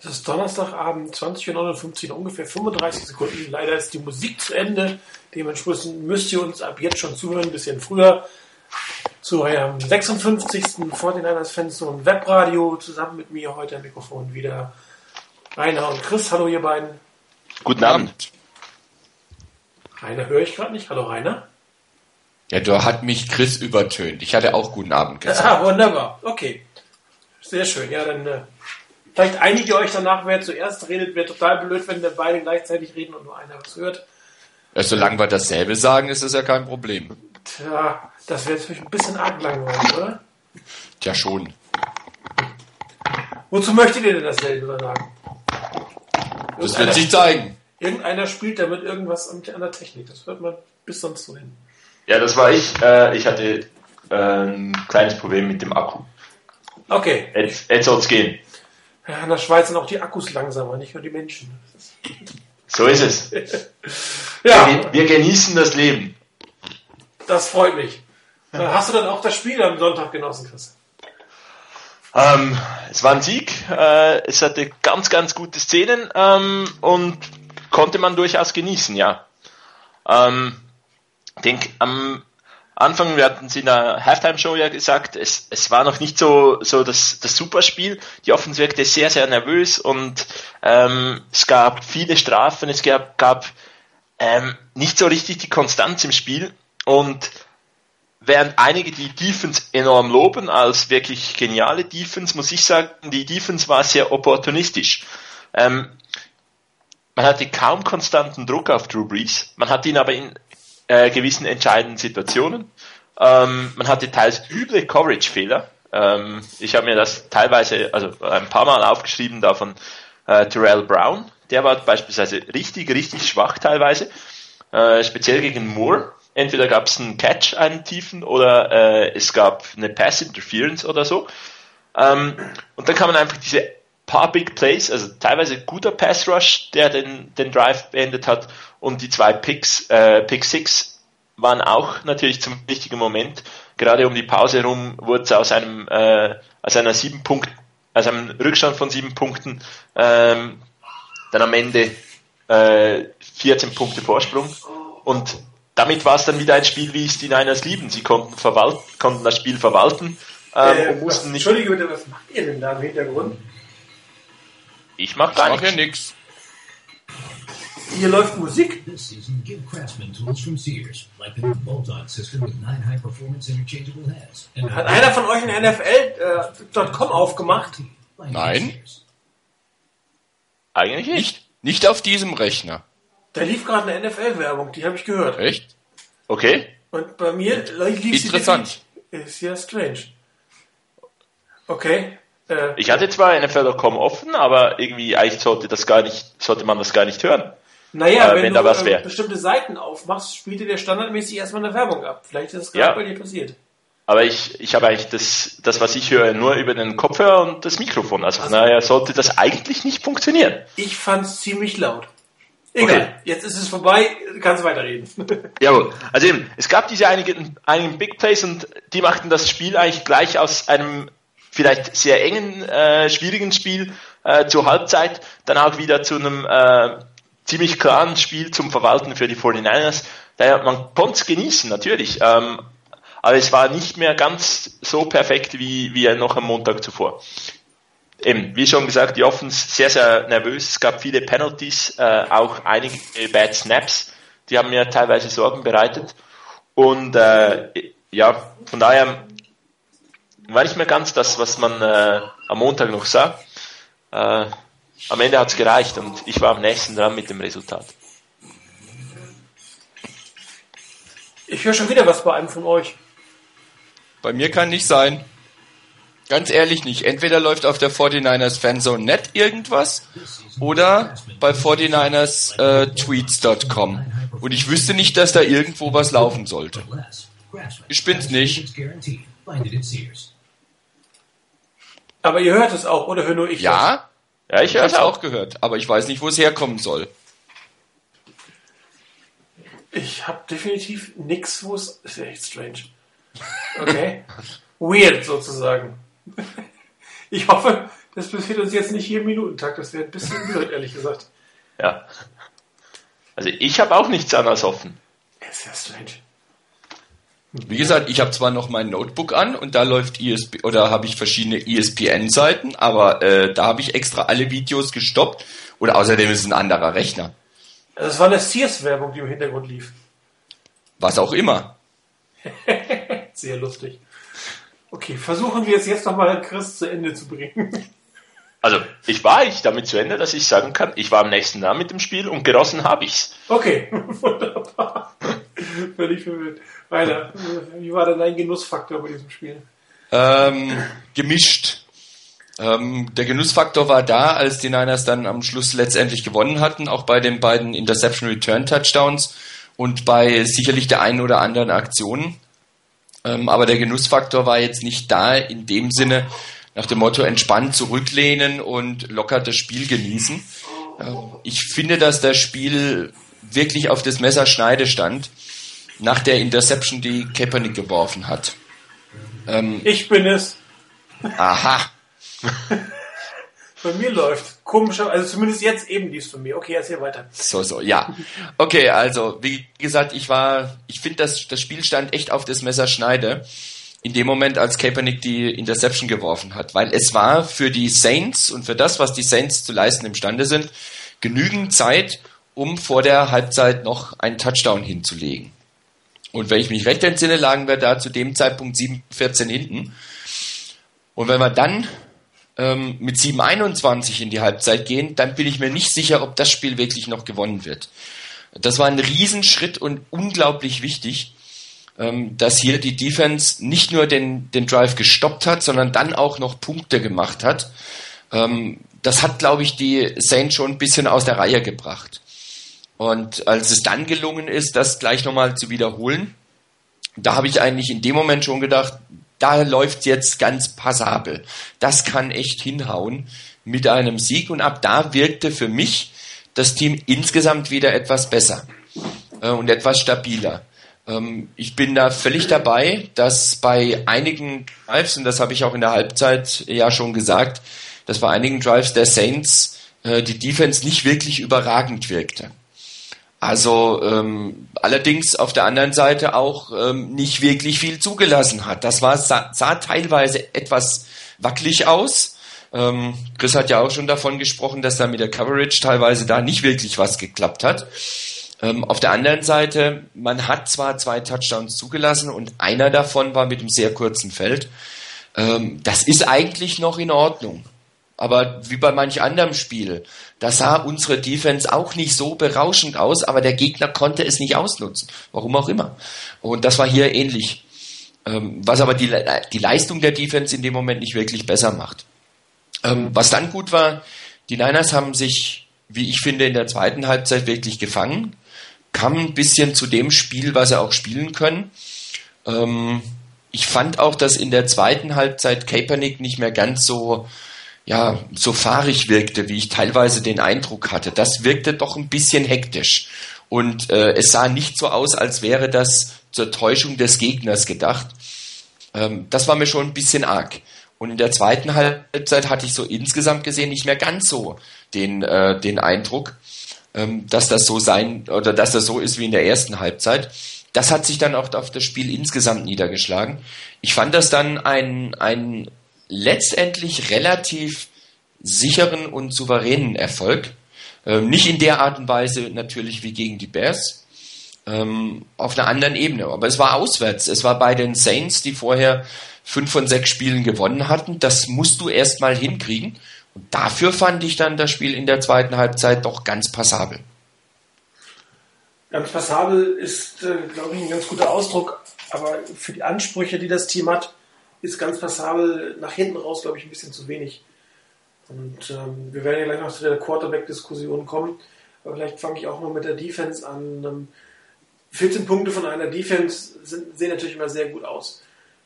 Es ist Donnerstagabend, 20.59 Uhr, ungefähr 35 Sekunden. Leider ist die Musik zu Ende. Dementsprechend müsst ihr uns ab jetzt schon zuhören, ein bisschen früher. Zu eurem 56. 49ers Fanzone Webradio. Zusammen mit mir heute am Mikrofon wieder Rainer und Chris. Hallo, ihr beiden. Guten Abend. Rainer höre ich gerade nicht. Hallo, Rainer. Ja, da hat mich Chris übertönt. Ich hatte auch guten Abend gesagt. Ah, wunderbar. Okay. Sehr schön. Ja, dann äh, vielleicht einigt ihr euch danach, wer zuerst redet. Wäre total blöd, wenn wir beide gleichzeitig reden und nur einer was hört. Ja, solange wir dasselbe sagen, ist das ja kein Problem. Tja, das wäre jetzt ein bisschen arg langweilig, oder? Tja, schon. Wozu möchtet ihr denn dasselbe sagen? Das wird sich zeigen. Irgendeiner spielt damit irgendwas an der Technik. Das hört man bis sonst so hin. Ja, das war ich. Äh, ich hatte äh, ein kleines Problem mit dem Akku. Okay. Jetzt, jetzt soll es gehen. Ja, in der Schweiz sind auch die Akkus langsamer, nicht nur die Menschen. So ist es. Ja, Wir, wir genießen das Leben. das freut mich. Äh, Hast du dann auch das Spiel am Sonntag genossen, Chris? Ähm, es war ein Sieg. Äh, es hatte ganz, ganz gute Szenen ähm, und konnte man durchaus genießen, ja. Ähm, ich denke, am Anfang, wir hatten es in der Halftime-Show ja gesagt, es, es war noch nicht so, so das, das Superspiel. Die Offense wirkte sehr, sehr nervös und ähm, es gab viele Strafen, es gab, gab ähm, nicht so richtig die Konstanz im Spiel und während einige die Defense enorm loben als wirklich geniale Defense, muss ich sagen, die Defense war sehr opportunistisch. Ähm, man hatte kaum konstanten Druck auf Drew Brees, man hat ihn aber in äh, gewissen entscheidenden Situationen. Ähm, man hatte teils üble Coverage-Fehler. Ähm, ich habe mir das teilweise, also ein paar Mal aufgeschrieben da von äh, Terrell Brown. Der war beispielsweise richtig, richtig schwach teilweise, äh, speziell gegen Moore. Entweder gab es einen Catch, einen tiefen, oder äh, es gab eine Pass Interference oder so. Ähm, und dann kann man einfach diese paar Big Plays, also teilweise guter Pass Rush, der den, den Drive beendet hat, und die zwei Picks, äh, Pick Six waren auch natürlich zum richtigen Moment. Gerade um die Pause herum wurde es aus einem, äh, aus einer sieben Punkt, aus einem Rückstand von sieben Punkten, ähm, dann am Ende äh, 14 Punkte Vorsprung. Und damit war es dann wieder ein Spiel, wie es die Niners lieben. Sie konnten, verwalten, konnten das Spiel verwalten ähm, Äh, und mussten nicht. Entschuldige bitte, was macht ihr denn da im Hintergrund? Ich mach gar Mach ja nichts. nix. Hier läuft Musik. This season, give Craftsman tools from Sears, like the new bolt-on system with nine high-performance interchangeable heads. Hat einer von euch ein NFL.com aufgemacht? like Nein. Eigentlich nicht. Nicht, nicht auf diesem Rechner. Da lief gerade eine NFL-Werbung, die habe ich gehört. Echt? Okay. Und bei mir lief sie Interessant. Ist ja strange. Okay. Äh, Ich hatte zwar NFL.com offen, aber irgendwie eigentlich sollte das gar nicht, sollte man das gar nicht hören. naja, äh, wenn, wenn du da was äh, wär. bestimmte Seiten aufmachst, spielt dir der standardmäßig erstmal eine Werbung ab. Vielleicht ist das Ja. gerade bei dir passiert. Aber ich, ich habe eigentlich das, das, was ich höre, nur über den Kopfhörer und das Mikrofon. Also von daher sollte das eigentlich nicht funktionieren. Ich fand's ziemlich laut. Egal, Okay. jetzt ist es vorbei, du kannst weiterreden. Jawohl. Also eben, es gab diese einigen, einigen Big Plays und die machten das Spiel eigentlich gleich aus einem vielleicht sehr engen, äh, schwierigen Spiel äh, zur Halbzeit dann auch wieder zu einem äh, ziemlich klaren Spiel zum Verwalten für die 49ers. Daher, man konnte es genießen, natürlich. Ähm, aber es war nicht mehr ganz so perfekt wie, wie noch am Montag zuvor. Eben, wie schon gesagt, die Offense sehr, sehr nervös. Es gab viele Penalties, äh, auch einige Bad Snaps. Die haben mir teilweise Sorgen bereitet. Und äh, ja, von daher war nicht mehr ganz das, was man äh, am Montag noch sah. Äh, am Ende hat's gereicht und ich war am nächsten dran mit dem Resultat. Ich höre schon wieder was bei einem von euch. Bei mir kann nicht sein. Ganz ehrlich nicht. Entweder läuft auf der 49ers Fanzone net irgendwas oder bei 49ers äh, tweets.com. Und ich wüsste nicht, dass da irgendwo was laufen sollte. Ich bin's nicht. Aber ihr hört es auch, oder höre nur ich Ja, Ja, ich höre habe es auch. gehört, aber ich weiß nicht, wo es herkommen soll. das? Ich habe definitiv nix, wo es... Ist ja echt strange. Okay. Weird sozusagen. Ich hoffe, Das passiert uns jetzt nicht hier im Minutentakt. Das wäre ein bisschen blöd, ehrlich gesagt. Ja. Also ich habe auch nichts anderes offen. Das ist ja strange. Wie gesagt, ich habe zwar noch mein Notebook an und da läuft ESP oder habe ich verschiedene ESPN-Seiten, aber äh, da habe ich extra alle Videos gestoppt und außerdem ist es ein anderer Rechner. Es war eine Sears-Werbung, die im Hintergrund lief. Was auch immer. Sehr lustig. Okay, versuchen wir es jetzt nochmal, Chris zu Ende zu bringen. Also ich war ich damit zu Ende, dass ich sagen kann, ich war am nächsten Jahr mit dem Spiel und genossen habe ich's. Okay, wunderbar. Völlig verwirrt. Weiter. Wie war denn dein Genussfaktor bei diesem Spiel? Ähm, gemischt. Ähm, der Genussfaktor war da, als die Niners dann am Schluss letztendlich gewonnen hatten, auch bei den beiden Interception Return Touchdowns und bei sicherlich der einen oder anderen Aktion. Ähm, aber der Genussfaktor war jetzt nicht da in dem Sinne, nach dem Motto entspannt zurücklehnen und locker das Spiel genießen. Ähm, ich finde, dass das Spiel wirklich auf das Messerschneide stand, nach der Interception, die Kaepernick geworfen hat. Ähm, Ich bin es. aha. Bei mir läuft. Komischer, also zumindest jetzt eben dies von mir. Okay, erzähl weiter. So, so, ja. Okay, also, wie gesagt, ich war, ich finde, das, das Spiel stand echt auf das Messerschneide. In dem Moment, als Kaepernick die Interception geworfen hat. Weil es war für die Saints und für das, was die Saints zu leisten imstande sind, genügend Zeit, um vor der Halbzeit noch einen Touchdown hinzulegen. Und wenn ich mich recht entsinne, lagen wir da zu dem Zeitpunkt 7-14 hinten. Und wenn wir dann ähm, mit 7-21 in die Halbzeit gehen, dann bin ich mir nicht sicher, ob das Spiel wirklich noch gewonnen wird. Das war ein Riesenschritt und unglaublich wichtig, ähm, dass hier die Defense nicht nur den, den Drive gestoppt hat, sondern dann auch noch Punkte gemacht hat. Ähm, das hat, glaube ich, die Saints schon ein bisschen aus der Reihe gebracht. Und als es dann gelungen ist, das gleich nochmal zu wiederholen, da habe ich eigentlich in dem Moment schon gedacht, da läuft jetzt ganz passabel. Das kann echt hinhauen mit einem Sieg. Und ab da wirkte für mich das Team insgesamt wieder etwas besser äh, und etwas stabiler. Ähm, ich bin da völlig dabei, dass bei einigen Drives, und das habe ich auch in der Halbzeit ja schon gesagt, dass bei einigen Drives der Saints äh, die Defense nicht wirklich überragend wirkte. Also ähm, allerdings auf der anderen Seite auch ähm, nicht wirklich viel zugelassen hat. Das war sah, sah teilweise etwas wackelig aus. Ähm, Chris hat ja auch schon davon gesprochen, dass da mit der Coverage teilweise da nicht wirklich was geklappt hat. Ähm, auf der anderen Seite, man hat zwar zwei Touchdowns zugelassen und einer davon war mit einem sehr kurzen Feld. Ähm, das ist eigentlich noch in Ordnung. Aber wie bei manch anderem Spiel, da sah unsere Defense auch nicht so berauschend aus, aber der Gegner konnte es nicht ausnutzen. Warum auch immer. Und das war hier ähnlich. Ähm, was aber die, die Leistung der Defense in dem Moment nicht wirklich besser macht. Ähm, was dann gut war, die Niners haben sich, wie ich finde, in der zweiten Halbzeit wirklich gefangen, kamen ein bisschen zu dem Spiel, was sie auch spielen können. Ähm, ich fand auch, dass in der zweiten Halbzeit Kaepernick nicht mehr ganz so ja, so fahrig wirkte, wie ich teilweise den Eindruck hatte. Das wirkte doch ein bisschen hektisch. Und äh, es sah nicht so aus, als wäre das zur Täuschung des Gegners gedacht. Ähm, das war mir schon ein bisschen arg. Und in der zweiten Halbzeit hatte ich so insgesamt gesehen nicht mehr ganz so den, äh, den Eindruck, ähm, dass das so sein oder dass das so ist wie in der ersten Halbzeit. Das hat sich dann auch auf das Spiel insgesamt niedergeschlagen. Ich fand das dann ein, ein letztendlich relativ sicheren und souveränen Erfolg. Ähm, nicht in der Art und Weise natürlich wie gegen die Bears, ähm, auf einer anderen Ebene. Aber es war auswärts. Es war bei den Saints, die vorher fünf von sechs Spielen gewonnen hatten. Das musst du erst mal hinkriegen. Und dafür fand ich dann das Spiel in der zweiten Halbzeit doch ganz passabel. Ganz passabel ist, äh, glaube ich, ein ganz guter Ausdruck. Aber für die Ansprüche, die das Team hat, ist ganz passabel nach hinten raus, glaube ich, ein bisschen zu wenig. Und ähm, wir werden ja gleich noch zu der Quarterback-Diskussion kommen. Aber vielleicht fange ich auch mal mit der Defense an. Ähm, 14 Punkte von einer Defense sind, sehen natürlich immer sehr gut aus.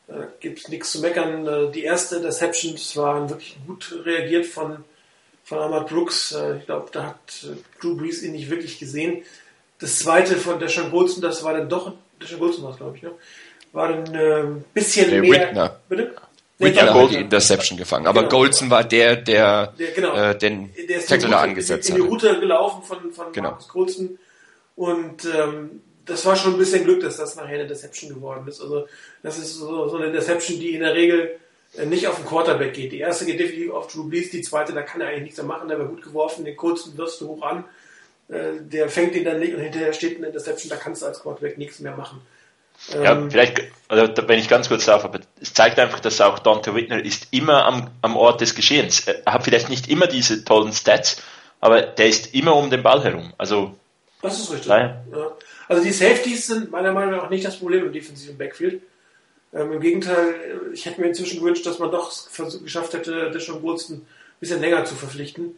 Da gibt es nichts zu meckern. Äh, die erste Interceptions waren wirklich gut reagiert von, von Ahmad Brooks. Äh, ich glaube, da hat äh, Drew Brees ihn nicht wirklich gesehen. Das zweite von Deshaun Goldson, das war dann doch, Deshaun Goldson war es, glaube ich, ne? War dann ein äh, bisschen Jay mehr. Whitner. Bitte? Whitner hat die Interception gefangen. Aber Genau. Golson war der, der, Der, genau. äh, den der ist Tackle da Route- angesetzt in, in die hat. Route gelaufen von, von Genau. Markus Kurzen. Und ähm, das war schon ein bisschen Glück, dass das nachher eine Deception geworden ist. Also das ist so, so eine Deception, die in der Regel äh, nicht auf den Quarterback geht. Die erste geht definitiv auf Drew Brees, die zweite, da kann er eigentlich nichts mehr machen, der wird gut geworfen, den kurzen wirfst du hoch an, äh, der fängt ihn dann nicht und hinterher steht eine Deception, da kannst du als Quarterback nichts mehr machen. Ja, Ähm, vielleicht, also, da- wenn ich ganz kurz darf, aber es zeigt einfach, dass auch Dante Whitner ist immer am, am Ort des Geschehens. Er hat vielleicht nicht immer diese tollen Stats, aber der ist immer um den Ball herum. Also, Das ist richtig. Ja. Also die Safeties sind meiner Meinung nach nicht das Problem im defensiven Backfield. Ähm, Im Gegenteil, ich hätte mir inzwischen gewünscht, dass man doch geschafft hätte, Deshaun Watson ein bisschen länger zu verpflichten,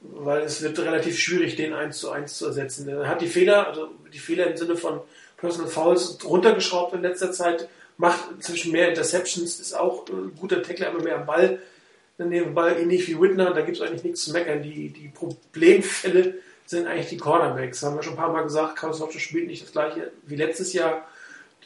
weil es wird relativ schwierig, den 1 zu 1 zu ersetzen. Er hat die Fehler, also die Fehler im Sinne von Personal Fouls runtergeschraubt in letzter Zeit, macht inzwischen mehr Interceptions, ist auch ein guter Tackler, aber mehr am Ball. Neben Ball ähnlich wie Whitner, da gibt es eigentlich nichts zu meckern. Die, die Problemfälle sind eigentlich die Cornerbacks. Haben wir schon ein paar Mal gesagt, Carlos Hodgson spielt nicht das gleiche wie letztes Jahr.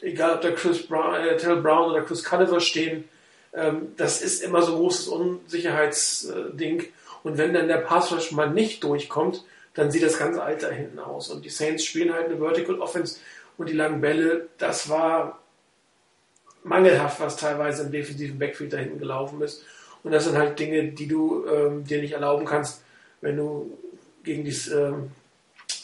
Egal, ob da Chris Brown, äh, Terrell Brown oder Chris Culliver stehen. Ähm, das ist immer so ein großes Unsicherheitsding. Und wenn dann der Pass Rush mal nicht durchkommt, dann sieht das ganze Alter hinten aus. Und die Saints spielen halt eine Vertical Offense und die langen Bälle, das war mangelhaft, was teilweise im defensiven Backfield da hinten gelaufen ist. Und das sind halt Dinge, die du ähm, dir nicht erlauben kannst, wenn du gegen die ähm,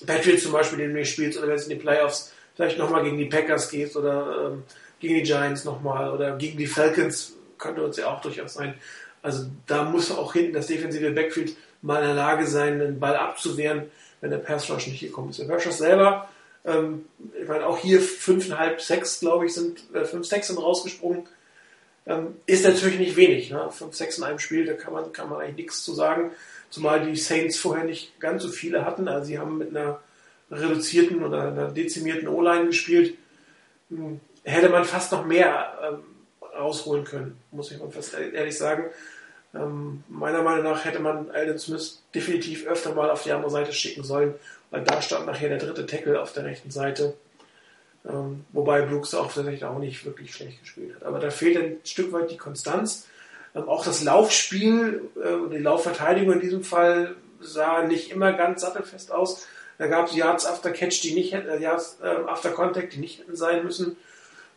Patriots zum Beispiel nicht spielst oder wenn es in die Playoffs vielleicht nochmal gegen die Packers gehst oder ähm, gegen die Giants nochmal oder gegen die Falcons, könnte uns ja auch durchaus sein. Also da muss auch hinten das defensive Backfield mal in der Lage sein, den Ball abzuwehren, wenn der Pass Rush nicht gekommen ist. Der Pass Rush selber, ähm, ich meine auch hier fünfeinhalb, sechs, glaube ich, sind äh, fünf, sechs sind rausgesprungen. Ähm, ist natürlich nicht wenig. Ne? Fünf, sechs in einem Spiel, da kann man, kann man eigentlich nichts zu sagen. Zumal die Saints vorher nicht ganz so viele hatten. Also sie haben mit einer reduzierten oder einer dezimierten O-Line gespielt. Hm, hätte man fast noch mehr ähm, rausholen können, muss ich mal fast ehrlich sagen. Ähm, meiner Meinung nach hätte man Alden Smith definitiv öfter mal auf die andere Seite schicken sollen, weil da stand nachher der dritte Tackle auf der rechten Seite. Ähm, wobei Brooks auch tatsächlich auch nicht wirklich schlecht gespielt hat. Aber da fehlt ein Stück weit die Konstanz. Ähm, auch das Laufspiel, äh, die Laufverteidigung in diesem Fall sah nicht immer ganz sattelfest aus. Da gab es Yards after Catch, die nicht hätten, äh, Yards äh, after Contact, die nicht hätten sein müssen.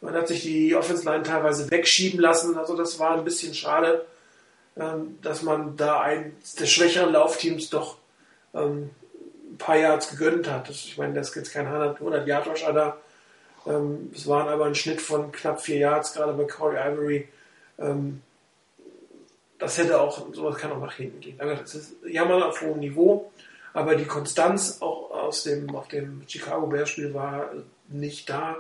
Man hat sich die Offense Line teilweise wegschieben lassen. Also das war ein bisschen schade, ähm, dass man da eins der schwächeren Laufteams doch ähm, paar Yards gegönnt hat. Das, ich meine, das ist jetzt kein 100 Yard Rusher da. Ähm, es waren aber ein Schnitt von knapp vier Yards, gerade bei Corey Ivory. Ähm, das hätte auch, sowas kann auch nach hinten gehen. Aber das ist Jammern auf hohem Niveau, aber die Konstanz auch aus dem, auf dem Chicago Bears Spiel war nicht da.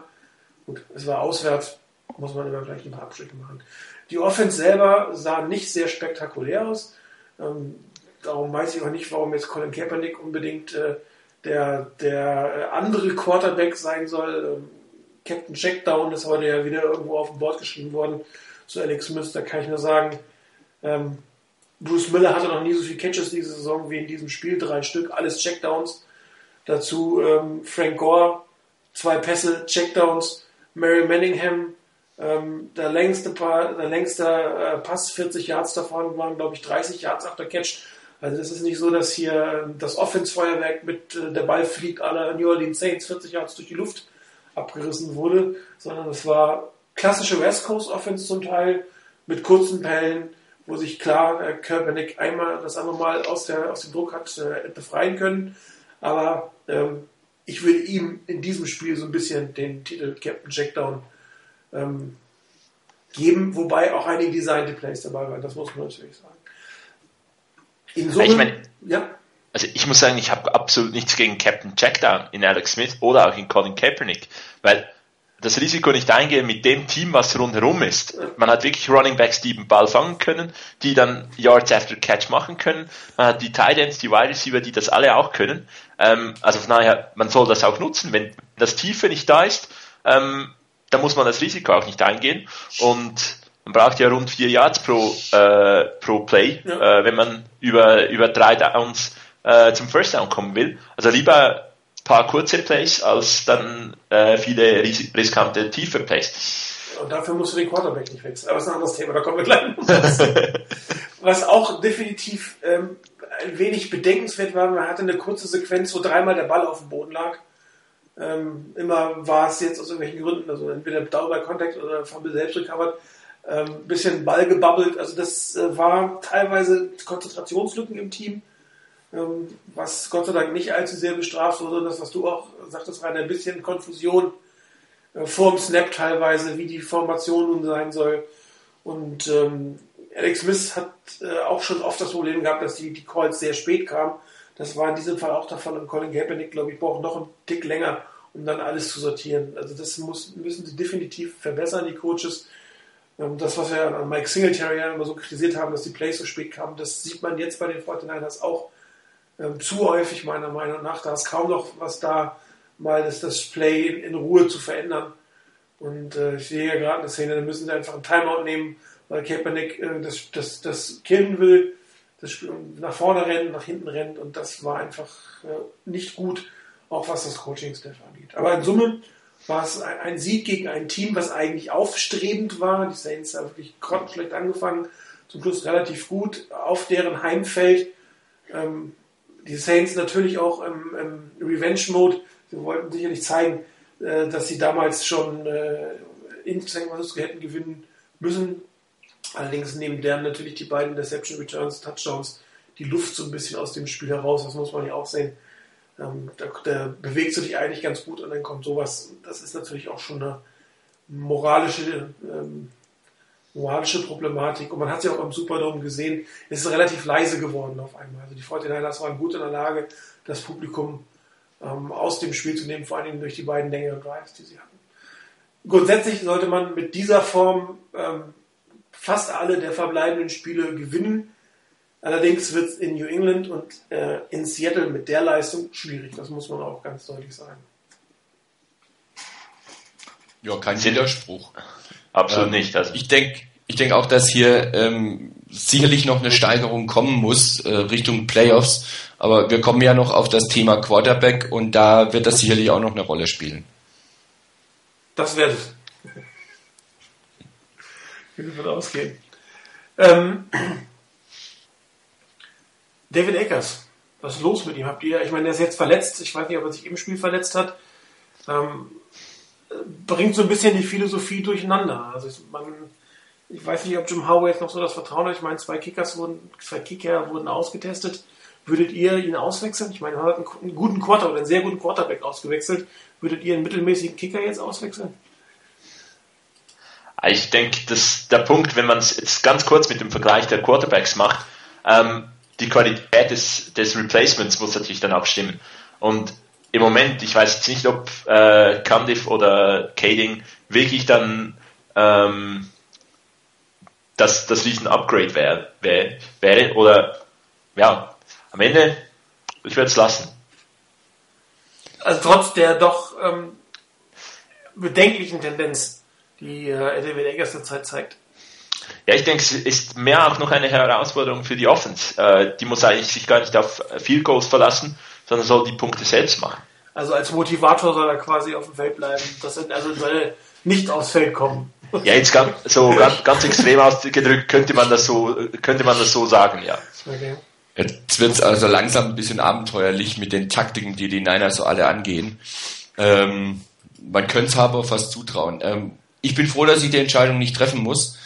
Gut, es war auswärts, muss man immer gleich ein paar Abstriche machen. Die Offense selber sah nicht sehr spektakulär aus. Ähm, darum weiß ich auch nicht, warum jetzt Colin Kaepernick unbedingt äh, der, der äh, andere Quarterback sein soll. Ähm, Captain Checkdown ist heute ja wieder irgendwo auf dem Board geschrieben worden zu Alex Smith. Da kann ich nur sagen, ähm, Bruce Miller hatte noch nie so viele Catches diese Saison wie in diesem Spiel. Drei Stück, alles Checkdowns. Dazu ähm, Frank Gore, zwei Pässe, Checkdowns. Mary Manningham, ähm, der längste, pa der längste äh, Pass, 40 Yards davon waren, glaube ich, 30 Yards after Catch. Also es ist nicht so, dass hier ähm, das Offense-Feuerwerk mit äh, der Ball fliegt aller New Orleans Saints 40 Yards durch die Luft abgerissen wurde, sondern es war klassische West Coast Offense zum Teil mit kurzen Bällen, wo sich klar äh, Kaepernick einmal das andere Mal aus, der, aus dem Druck hat äh, befreien können. Aber ähm, ich würde ihm in diesem Spiel so ein bisschen den Titel Captain Jackdown ähm, geben, wobei auch einige designte Plays dabei waren, das muss man natürlich sagen. In Summe, Ich mein- ja, Also ich muss sagen, ich habe absolut nichts gegen Captain Checkdown in Alex Smith oder auch in Colin Kaepernick, weil das Risiko nicht eingehen mit dem Team, was rundherum ist. Man hat wirklich Running Backs, die den Ball fangen können, die dann Yards after Catch machen können. Man hat die Tight Ends, die Wide Receiver, die das alle auch können. Ähm, also von daher, man soll das auch nutzen. Wenn das Tiefe nicht da ist, ähm, dann muss man das Risiko auch nicht eingehen. Und man braucht ja rund vier Yards pro, äh, pro Play, Ja. äh, wenn man über, über drei Downs äh, zum First Down kommen will. Also lieber ein paar kurze Plays als dann äh, viele ris riskante tiefe Plays. Und dafür musst du den Quarterback nicht wechseln. Aber das ist ein anderes Thema, da kommen wir gleich. Was auch definitiv ähm, ein wenig bedenkenswert war, man hatte eine kurze Sequenz, wo dreimal der Ball auf dem Boden lag. Ähm, immer war es jetzt aus irgendwelchen Gründen, also entweder Dauer bei Kontakt oder Fumble selbst recovered, ähm, bisschen Ball gebabbelt. Also das äh, war teilweise Konzentrationslücken im Team, ähm, was Gott sei Dank nicht allzu sehr bestraft wurde, sondern das, was du auch sagtest, rein ein bisschen Konfusion äh, vor dem Snap teilweise, wie die Formation nun sein soll. Und ähm, Alex Smith hat äh, auch schon oft das Problem gehabt, dass die, Calls sehr spät kamen. Das war in diesem Fall auch Fall. Und Colin Kaepernick, glaube ich, braucht noch einen Tick länger, um dann alles zu sortieren. Also das muss, müssen sie definitiv verbessern, die Coaches. Ähm, das, was wir an Mike Singletary immer so kritisiert haben, dass die Plays so spät kamen, das sieht man jetzt bei den 49ers auch ähm, zu häufig, meiner Meinung nach. Da ist kaum noch was da, mal das, das Play in, in Ruhe zu verändern. Und äh, ich sehe ja gerade eine Szene, da müssen sie einfach einen Timeout nehmen, weil Kaepernick äh, das, das, das killen will, das Spiel nach vorne rennt, nach hinten rennt und das war einfach äh, nicht gut, auch was das Coaching-Staff angeht. Aber in Summe war es ein, Sieg gegen ein Team, was eigentlich aufstrebend war. Die Saints haben wirklich grottenschlecht angefangen, zum Schluss relativ gut auf deren Heimfeld. Ähm, die Saints natürlich auch im, im Revenge-Mode. Sie wollten sicherlich zeigen, äh, dass sie damals schon äh, in San Francisco hätten gewinnen müssen. Allerdings nehmen deren natürlich die beiden Deception Returns, Touchdowns, die Luft so ein bisschen aus dem Spiel heraus. Das muss man ja auch sehen. Ähm, da, da bewegst du dich eigentlich ganz gut und dann kommt sowas. Das ist natürlich auch schon eine moralische, ähm, moralische Problematik. Und man hat es ja auch im Superdome gesehen, es ist relativ leise geworden auf einmal. Also die 49ers waren gut in der Lage, das Publikum ähm, aus dem Spiel zu nehmen, vor allen Dingen durch die beiden längeren Drives, die sie hatten. Grundsätzlich sollte man mit dieser Form ähm, fast alle der verbleibenden Spiele gewinnen. Allerdings wird es in New England und äh, in Seattle mit der Leistung schwierig. Das muss man auch ganz deutlich sagen. Ja, kein Widerspruch. Absolut ähm, nicht. Also. Ich denke ich denk auch, dass hier ähm, sicherlich noch eine Steigerung kommen muss äh, Richtung Playoffs. Aber wir kommen ja noch auf das Thema Quarterback und da wird das sicherlich auch noch eine Rolle spielen. Das wird es wie davon ausgehen. Ähm, David Eckers, was ist los mit ihm? Habt ihr, ich meine, der ist jetzt verletzt, ich weiß nicht, ob er sich im Spiel verletzt hat. Ähm, bringt so ein bisschen die Philosophie durcheinander. Also ich, man, ich weiß nicht, ob Jim Howard jetzt noch so das Vertrauen hat. Ich meine, zwei Kickers wurden, zwei Kicker wurden ausgetestet. Würdet ihr ihn auswechseln? Ich meine, er hat einen guten Quarterback, einen sehr guten Quarterback ausgewechselt. Würdet ihr einen mittelmäßigen Kicker jetzt auswechseln? Ich denke, dass der Punkt, wenn man es jetzt ganz kurz mit dem Vergleich der Quarterbacks macht, ähm, die Qualität des, des Replacements muss natürlich dann auch stimmen. Und im Moment, ich weiß jetzt nicht, ob äh, Candiff oder Kading wirklich dann ähm, das, das riesen Upgrade wäre, wär, wäre oder ja, am Ende, ich werde es lassen. Also trotz der doch ähm, bedenklichen Tendenz die äh, David Eggers derzeit zeigt. Ja, ich denke, es ist mehr auch noch eine Herausforderung für die Offense. Äh, die muss eigentlich sich gar nicht auf Field Goals verlassen, sondern soll die Punkte selbst machen. Also als Motivator soll er quasi auf dem Feld bleiben. Das sind, also soll er nicht aufs Feld kommen. Ja, jetzt ganz, so ganz, ganz extrem ausgedrückt könnte man das so, könnte man das so sagen, ja. Okay. Jetzt wird es also langsam ein bisschen abenteuerlich mit den Taktiken, die die Niners so alle angehen. Ähm, man könnte es aber fast zutrauen. Ähm, ich bin froh, dass ich die Entscheidung nicht treffen muss.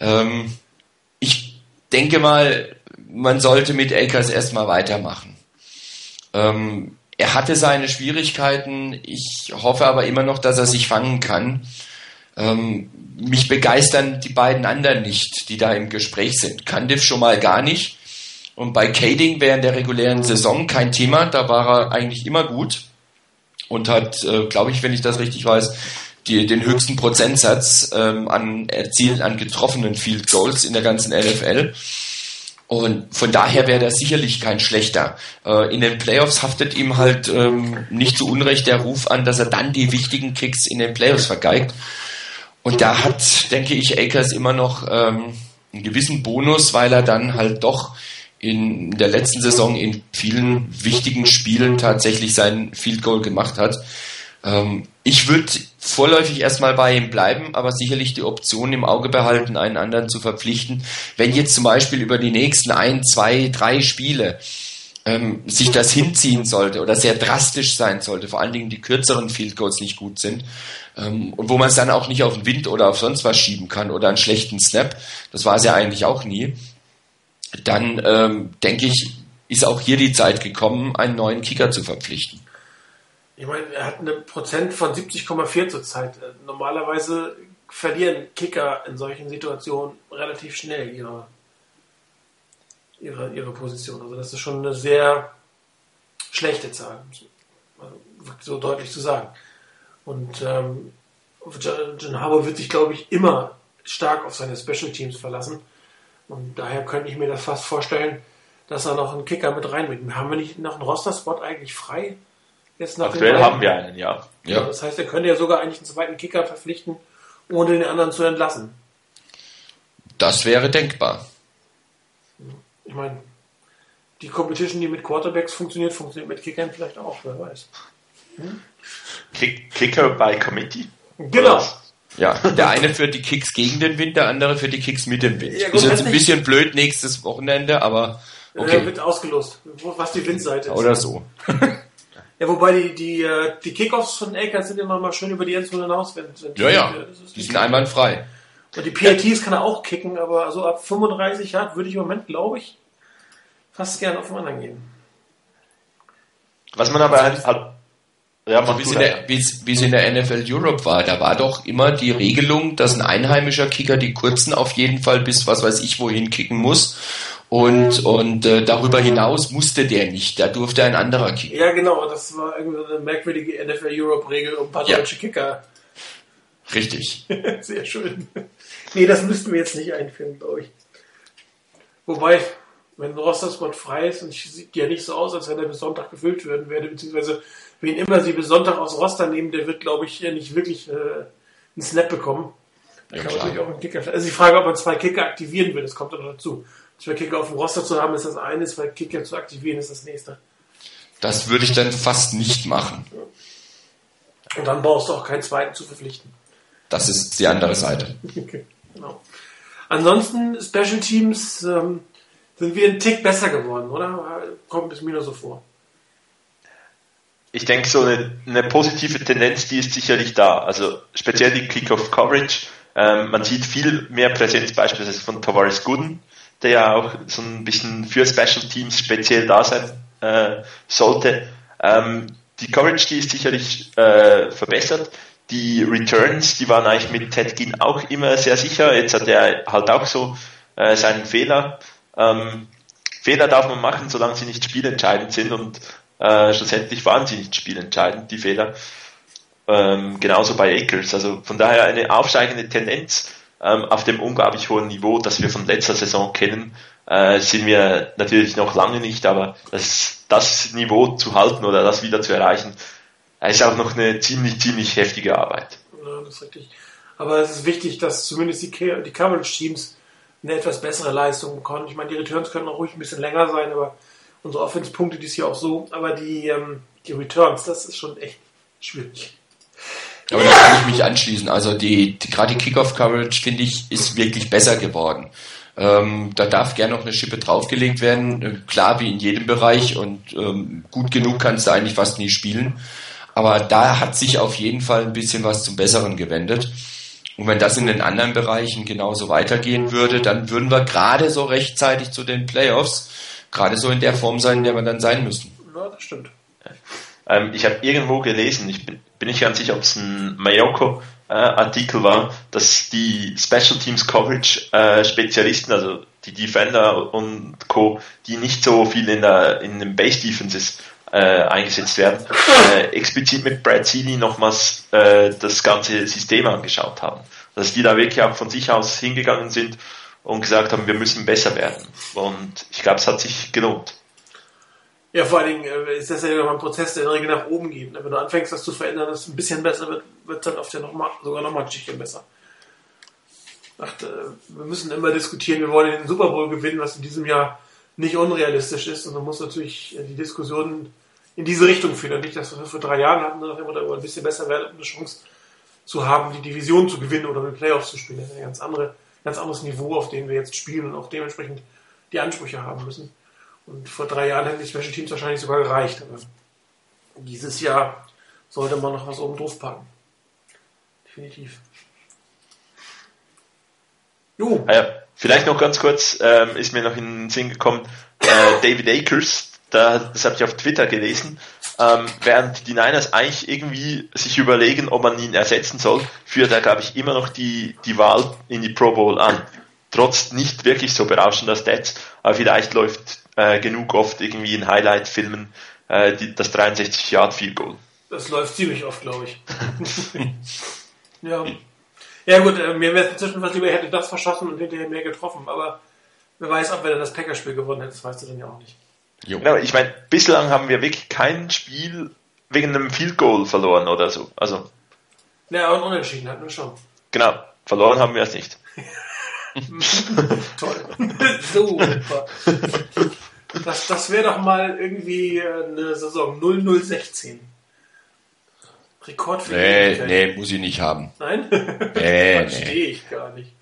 Ähm, ich denke mal, man sollte mit Elkers erstmal weitermachen. Ähm, er hatte seine Schwierigkeiten. Ich hoffe aber immer noch, dass er sich fangen kann. Ähm, mich begeistern die beiden anderen nicht, die da im Gespräch sind. Candiff schon mal gar nicht. Und bei Kading während der regulären Saison kein Thema. Da war er eigentlich immer gut und hat, äh, glaube ich, wenn ich das richtig weiß, die, den höchsten Prozentsatz ähm, an erzielen, an getroffenen Field Goals in der ganzen NFL. Und von daher wäre das sicherlich kein schlechter. Äh, in den Playoffs haftet ihm halt ähm, nicht zu Unrecht der Ruf an, dass er dann die wichtigen Kicks in den Playoffs vergeigt. Und da hat, denke ich, Akers immer noch ähm, einen gewissen Bonus, weil er dann halt doch in der letzten Saison in vielen wichtigen Spielen tatsächlich sein Field Goal gemacht hat. Ähm, ich würde vorläufig erstmal bei ihm bleiben, aber sicherlich die Option im Auge behalten, einen anderen zu verpflichten. Wenn jetzt zum Beispiel über die nächsten ein, zwei, drei Spiele ähm, sich das hinziehen sollte oder sehr drastisch sein sollte, vor allen Dingen die kürzeren Field Goals nicht gut sind ähm, und wo man es dann auch nicht auf den Wind oder auf sonst was schieben kann oder einen schlechten Snap, das war es ja eigentlich auch nie, dann ähm, denke ich, ist auch hier die Zeit gekommen, einen neuen Kicker zu verpflichten. Ich meine, er hat eine Prozent von 70,4 zurzeit. Normalerweise verlieren Kicker in solchen Situationen relativ schnell ihre, ihre, ihre Position. Also das ist schon eine sehr schlechte Zahl, so deutlich zu sagen. Und ähm, John Harbour wird sich, glaube ich, immer stark auf seine Special Teams verlassen. Und daher könnte ich mir das fast vorstellen, dass er noch einen Kicker mit reinbringt. Haben wir nicht noch einen Roster-Spot eigentlich frei? Jetzt nach Aktuell haben wir einen, ja. ja. Das heißt, er könnte ja sogar eigentlich einen zweiten Kicker verpflichten, ohne den anderen zu entlassen. Das wäre denkbar. Ich meine, die Competition, die mit Quarterbacks funktioniert, funktioniert mit Kickern vielleicht auch, wer weiß. Hm? Kicker by Committee? Genau. Ja, der eine führt die Kicks gegen den Wind, der andere führt die Kicks mit dem Wind. Ja, gut, ist jetzt ein bisschen blöd nächstes Wochenende, aber okay. Ja, wird ausgelost, was die Windseite ist. Oder so. Ja, wobei die, die, äh, die Kickoffs von Akers sind immer mal schön über die Endzone hinaus. Wenn, wenn ja, ja, die sind einwandfrei. Und die PATs kann er auch kicken, aber also ab 35 Yard würde ich im Moment, glaube ich, fast gerne auf den anderen gehen. Was man aber halt, halt ja, also wie es in der NFL Europe war, da war doch immer die Regelung, dass ein einheimischer Kicker die kurzen auf jeden Fall bis was weiß ich wohin kicken muss und, und äh, darüber hinaus musste der nicht, da durfte ein anderer kicken. Ja, genau, das war irgendwie eine merkwürdige NFL Europe-Regel um ein paar ja. deutsche Kicker. Richtig. Sehr schön. Nee, das müssten wir jetzt nicht einführen, glaube ich. Wobei, wenn ein Roster-Spot frei ist und sieht ja nicht so aus, als wenn er bis Sonntag gefüllt werden werde, beziehungsweise wen immer sie bis Sonntag aus Roster nehmen, der wird, glaube ich, nicht wirklich äh, einen Snap bekommen. Da ja, kann man natürlich auch einen Kicker. Also die Frage, ob man zwei Kicker aktivieren will, das kommt dann dazu. Zwei Kicker auf dem Roster zu haben, ist das eine, zwei Kicker zu aktivieren, ist das nächste. Das würde ich dann fast nicht machen. Und dann brauchst du auch keinen zweiten zu verpflichten. Das ist die andere Seite. okay, genau. Ansonsten, Special Teams ähm, sind wir einen Tick besser geworden, oder? Kommt es mir nur so vor. Ich denke, so eine, eine, positive Tendenz, die ist sicherlich da. Also speziell die Kick-Off-Coverage. Ähm, man sieht viel mehr Präsenz beispielsweise von Tavares Gooden, der ja auch so ein bisschen für Special Teams speziell da sein äh, sollte. Ähm, die Coverage, die ist sicherlich äh, verbessert. Die Returns, die waren eigentlich mit Ted Ginn auch immer sehr sicher. Jetzt hat er halt auch so äh, seinen Fehler. Ähm, Fehler darf man machen, solange sie nicht spielentscheidend sind und äh, schlussendlich waren sie nicht spielentscheidend, die Fehler. Ähm, genauso bei Akers. Also von daher eine aufsteigende Tendenz ähm, auf dem unglaublich hohen Niveau, das wir von letzter Saison kennen, äh, sind wir natürlich noch lange nicht, aber das, das Niveau zu halten oder das wieder zu erreichen, ist auch noch eine ziemlich, ziemlich heftige Arbeit. Ja, das ist richtig. Aber es ist wichtig, dass zumindest die, die Coverage-Teams eine etwas bessere Leistung bekommen. Ich meine, die Returns können auch ruhig ein bisschen länger sein, aber unsere Offense-Punkte dies hier auch so. Aber die, ähm, die Returns, das ist schon echt schwierig. Aber da kann ich mich anschließen. Also die, die gerade die Kickoff-Coverage, finde ich, ist wirklich besser geworden. Ähm, da darf gerne noch eine Schippe draufgelegt werden. Äh, klar, wie in jedem Bereich und ähm, gut genug kannst du eigentlich fast nie spielen. Aber da hat sich auf jeden Fall ein bisschen was zum Besseren gewendet. Und wenn das in den anderen Bereichen genauso weitergehen würde, dann würden wir gerade so rechtzeitig zu den Playoffs gerade so in der Form sein, in der wir dann sein müssen. Ja, das stimmt. Ähm, ich habe irgendwo gelesen, ich bin, bin nicht ganz sicher, ob es ein Mayoko-Artikel äh, war, dass die Special Teams Coverage äh, Spezialisten, also die Defender und Co., die nicht so viel in, der, in den Base Defenses äh, eingesetzt werden, äh, explizit mit Brad Seeley nochmals äh, das ganze System angeschaut haben. Dass die da wirklich auch von sich aus hingegangen sind und gesagt haben, wir müssen besser werden. Und ich glaube, es hat sich gelohnt. Ja, vor allen Dingen äh, ist das ja immer ein Prozess, der in der Regel nach oben geht. Wenn du anfängst, das zu verändern, dass es ein bisschen besser wird, wird es dann oft ja noch mal, sogar noch mal ein Schichtchen besser. Ach, äh, wir müssen immer diskutieren, wir wollen den Super Bowl gewinnen, was in diesem Jahr nicht unrealistisch ist. Und dann muss natürlich die Diskussion in diese Richtung führen. Und nicht, dass wir vor drei Jahren hatten, wir da ein bisschen besser werden, eine Chance, zu haben, die Division zu gewinnen oder mit Playoffs zu spielen. Das ist ein ganz, andere, ganz anderes Niveau, auf dem wir jetzt spielen und auch dementsprechend die Ansprüche haben müssen. Und vor drei Jahren hätten die Special Teams wahrscheinlich sogar gereicht. Aber dieses Jahr sollte man noch was oben drauf packen. Definitiv. Jo. Ah ja, vielleicht noch ganz kurz, ähm, ist mir noch in den Sinn gekommen, äh, David Akers, da, das habe ich auf Twitter gelesen, ähm, während die Niners eigentlich irgendwie sich überlegen, ob man ihn ersetzen soll, führt er, glaube ich, immer noch die, die Wahl in die Pro Bowl an. Trotz nicht wirklich so berauschender Stats, aber vielleicht läuft äh, genug oft irgendwie in Highlight-Filmen äh, die, das 63 Yard Field Goal. Das läuft ziemlich oft, glaube ich. ja. Ja gut, äh, mir wäre es inzwischen was lieber, hätte das verschossen und hinterher mehr getroffen, aber wer weiß, ob wir dann das Packerspiel gewonnen hätten, das weißt du dann ja auch nicht. Jo. Genau, ich meine, bislang haben wir wirklich kein Spiel wegen einem Field Goal verloren oder so. Also. Ja, und unentschieden hatten wir schon. Genau, verloren haben wir es nicht. Toll. Super. Das, das wäre doch mal irgendwie eine Saison 0016. Rekord für Nee, nee, muss ich nicht haben. Nein? Nee, Verstehe nee. ich gar nicht.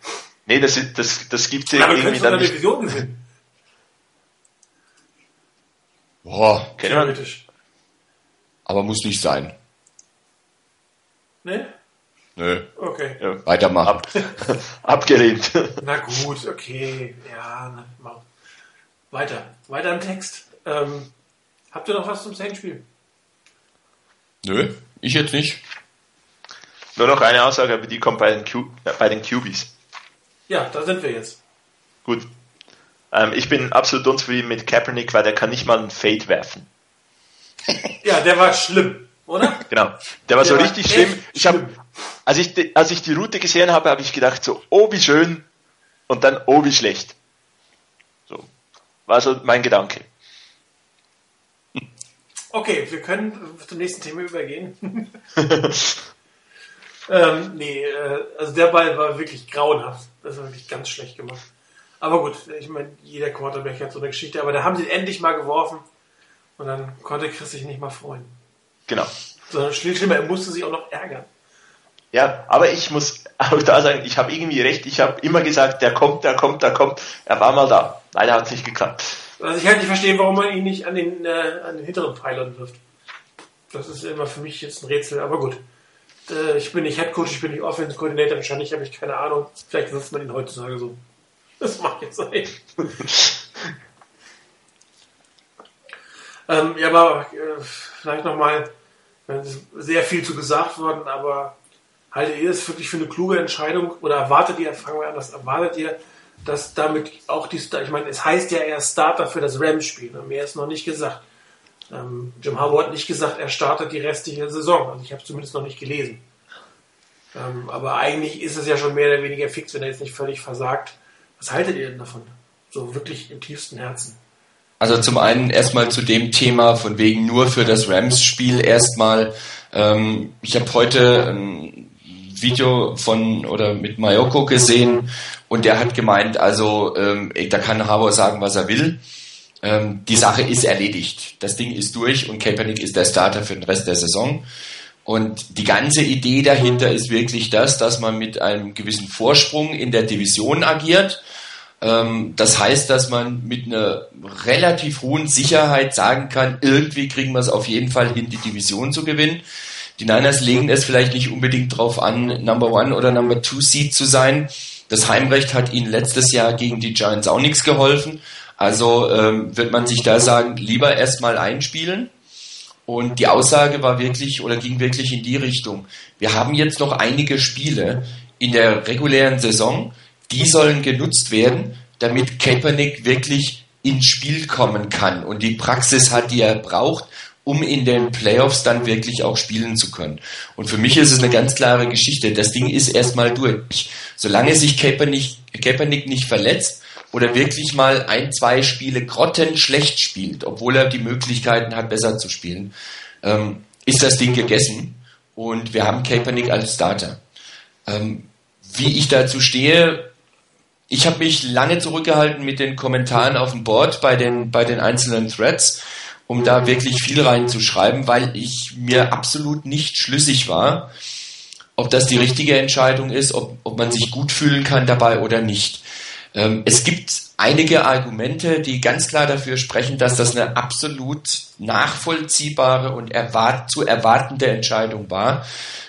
Nee, das, das, das gibt es ja irgendwie dann nicht. Division gewinnen. Boah, theoretisch. Aber muss nicht sein. Ne? Nö. Okay. Ja. Weitermachen. Ab, abgelehnt. Na gut, okay. Ja, na, mach. Weiter. Weiter im Text. Ähm, habt ihr noch was zum Saints-Spiel? Nö, ich jetzt nicht. Nur noch eine Aussage, aber die kommt bei den, Q äh, bei den QBs. Ja, da sind wir jetzt. Gut. Ähm, ich bin absolut unzufrieden mit Kaepernick, weil der kann nicht mal einen Fade werfen. ja, der war schlimm, oder? Genau. Der war der so war richtig schlimm. Ich habe, als ich, als ich die Route gesehen habe, habe ich gedacht so, oh wie schön und dann oh wie schlecht. War so mein Gedanke. Okay, wir können zum nächsten Thema übergehen. ähm, nee, äh, also der Ball war wirklich grauenhaft. Das war wirklich ganz schlecht gemacht. Aber gut, ich meine, jeder Quarterback hat so eine Geschichte, aber da haben sie endlich mal geworfen und dann konnte Chris sich nicht mal freuen. Genau. Sondern schlimmer, er musste sich auch noch ärgern. Ja, aber ich muss auch da sagen, ich habe irgendwie recht. Ich habe immer gesagt, der kommt, der kommt, der kommt. Er war mal da. Leider hat es nicht geklappt. Also ich kann nicht verstehen, warum man ihn nicht an den, äh, an den hinteren Pfeilern wirft. Das ist immer für mich jetzt ein Rätsel, aber gut. Äh, ich bin nicht Headcoach, ich bin nicht Offense Coordinator, wahrscheinlich habe ich keine Ahnung. Vielleicht wirft man ihn heutzutage so. Das mag jetzt sein. ähm, ja, aber äh, vielleicht nochmal, sehr viel zu gesagt worden, aber haltet ihr das wirklich für eine kluge Entscheidung oder erwartet ihr, fangen wir an, das erwartet ihr, dass damit auch die, ich meine, es heißt ja, er Starter für das Rams-Spiel, ne? mehr ist noch nicht gesagt. Ähm, Jim Harbaugh hat nicht gesagt, er startet die restliche Saison, also ich habe es zumindest noch nicht gelesen. Ähm, aber eigentlich ist es ja schon mehr oder weniger fix, wenn er jetzt nicht völlig versagt, was haltet ihr denn davon? So wirklich im tiefsten Herzen. Also zum einen erstmal zu dem Thema von wegen nur für das Rams-Spiel erstmal. Ähm, ich habe heute ein Video von oder mit Mayoko gesehen und der hat gemeint, also ähm, da kann Harbour sagen, was er will. Ähm, die Sache ist erledigt. Das Ding ist durch und Kaepernick ist der Starter für den Rest der Saison. Und die ganze Idee dahinter ist wirklich das, dass man mit einem gewissen Vorsprung in der Division agiert ähm, das heißt, dass man mit einer relativ hohen Sicherheit sagen kann, irgendwie kriegen wir es auf jeden Fall hin, die Division zu gewinnen. Die Niners legen es vielleicht nicht unbedingt darauf an, Number One oder Number Two Seed zu sein. Das Heimrecht hat ihnen letztes Jahr gegen die Giants auch nichts geholfen. Also ähm, wird man sich da sagen, lieber erstmal einspielen. Und die Aussage war wirklich oder ging wirklich in die Richtung. Wir haben jetzt noch einige Spiele in der regulären Saison die sollen genutzt werden, damit Kaepernick wirklich ins Spiel kommen kann und die Praxis hat, die er braucht, um in den Playoffs dann wirklich auch spielen zu können. Und für mich ist es eine ganz klare Geschichte. Das Ding ist erstmal durch. Solange sich Kaepernick, Kaepernick nicht verletzt oder wirklich mal ein, zwei Spiele grottenschlecht spielt, obwohl er die Möglichkeiten hat, besser zu spielen, ähm, ist das Ding gegessen. Und wir haben Kaepernick als Starter. Ähm, wie ich dazu stehe, ich habe mich lange zurückgehalten mit den Kommentaren auf dem Board bei den, bei den einzelnen Threads, um da wirklich viel reinzuschreiben, weil ich mir absolut nicht schlüssig war, ob das die richtige Entscheidung ist, ob, ob man sich gut fühlen kann dabei oder nicht. Ähm, es gibt einige Argumente, die ganz klar dafür sprechen, dass das eine absolut nachvollziehbare und erwart zu erwartende Entscheidung war.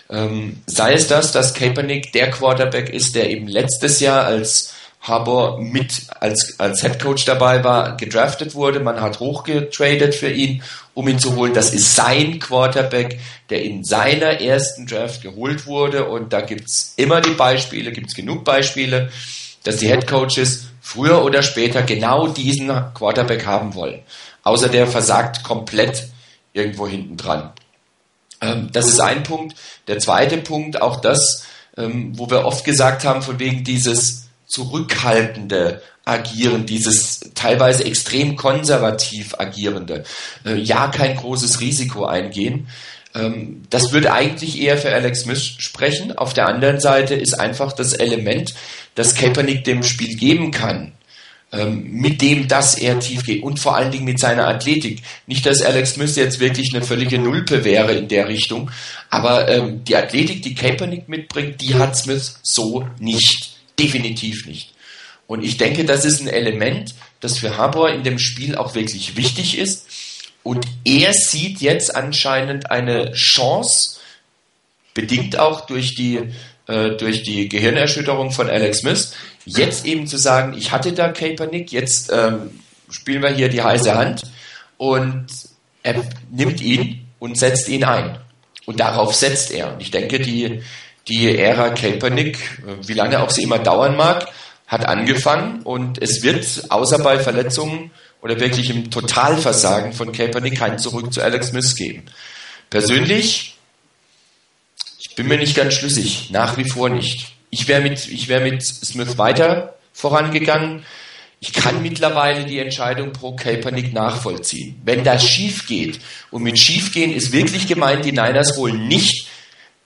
Ähm, sei es das, dass Kaepernick der Quarterback ist, der eben letztes Jahr als Harbour mit als, als Head Coach dabei war, gedraftet wurde. Man hat hochgetradet für ihn, um ihn zu holen. Das ist sein Quarterback, der in seiner ersten Draft geholt wurde. Und da gibt's immer die Beispiele, gibt's genug Beispiele, dass die Head Coaches früher oder später genau diesen Quarterback haben wollen. Außer der versagt komplett irgendwo hinten dran. Ähm, das ist ein Punkt. Der zweite Punkt, auch das, ähm, wo wir oft gesagt haben, von wegen dieses zurückhaltende Agieren, dieses teilweise extrem konservativ agierende, äh, ja kein großes Risiko eingehen. Ähm, das würde eigentlich eher für Alex Smith sprechen. Auf der anderen Seite ist einfach das Element, das Kaepernick dem Spiel geben kann, ähm, mit dem, dass er tief geht und vor allen Dingen mit seiner Athletik. Nicht, dass Alex Smith jetzt wirklich eine völlige Nulpe wäre in der Richtung, aber ähm, die Athletik, die Kaepernick mitbringt, die hat Smith so nicht. Definitiv nicht. Und ich denke, das ist ein Element, das für Harbour in dem Spiel auch wirklich wichtig ist. Und er sieht jetzt anscheinend eine Chance, bedingt auch durch die, äh, durch die Gehirnerschütterung von Alex Smith, jetzt eben zu sagen, ich hatte da Kaepernick, jetzt ähm, spielen wir hier die heiße Hand und er nimmt ihn und setzt ihn ein. Und darauf setzt er. Und ich denke, die, die Ära Kaepernick, wie lange auch sie immer dauern mag, hat angefangen und es wird außer bei Verletzungen oder wirklich im Totalversagen von Kaepernick kein Zurück zu Alex Smith geben. Persönlich, ich bin mir nicht ganz schlüssig, nach wie vor nicht. Ich wäre mit, ich wäre mit Smith weiter vorangegangen. Ich kann mittlerweile die Entscheidung pro Kaepernick nachvollziehen. Wenn das schief geht, und mit schiefgehen ist wirklich gemeint, die Niners holen nicht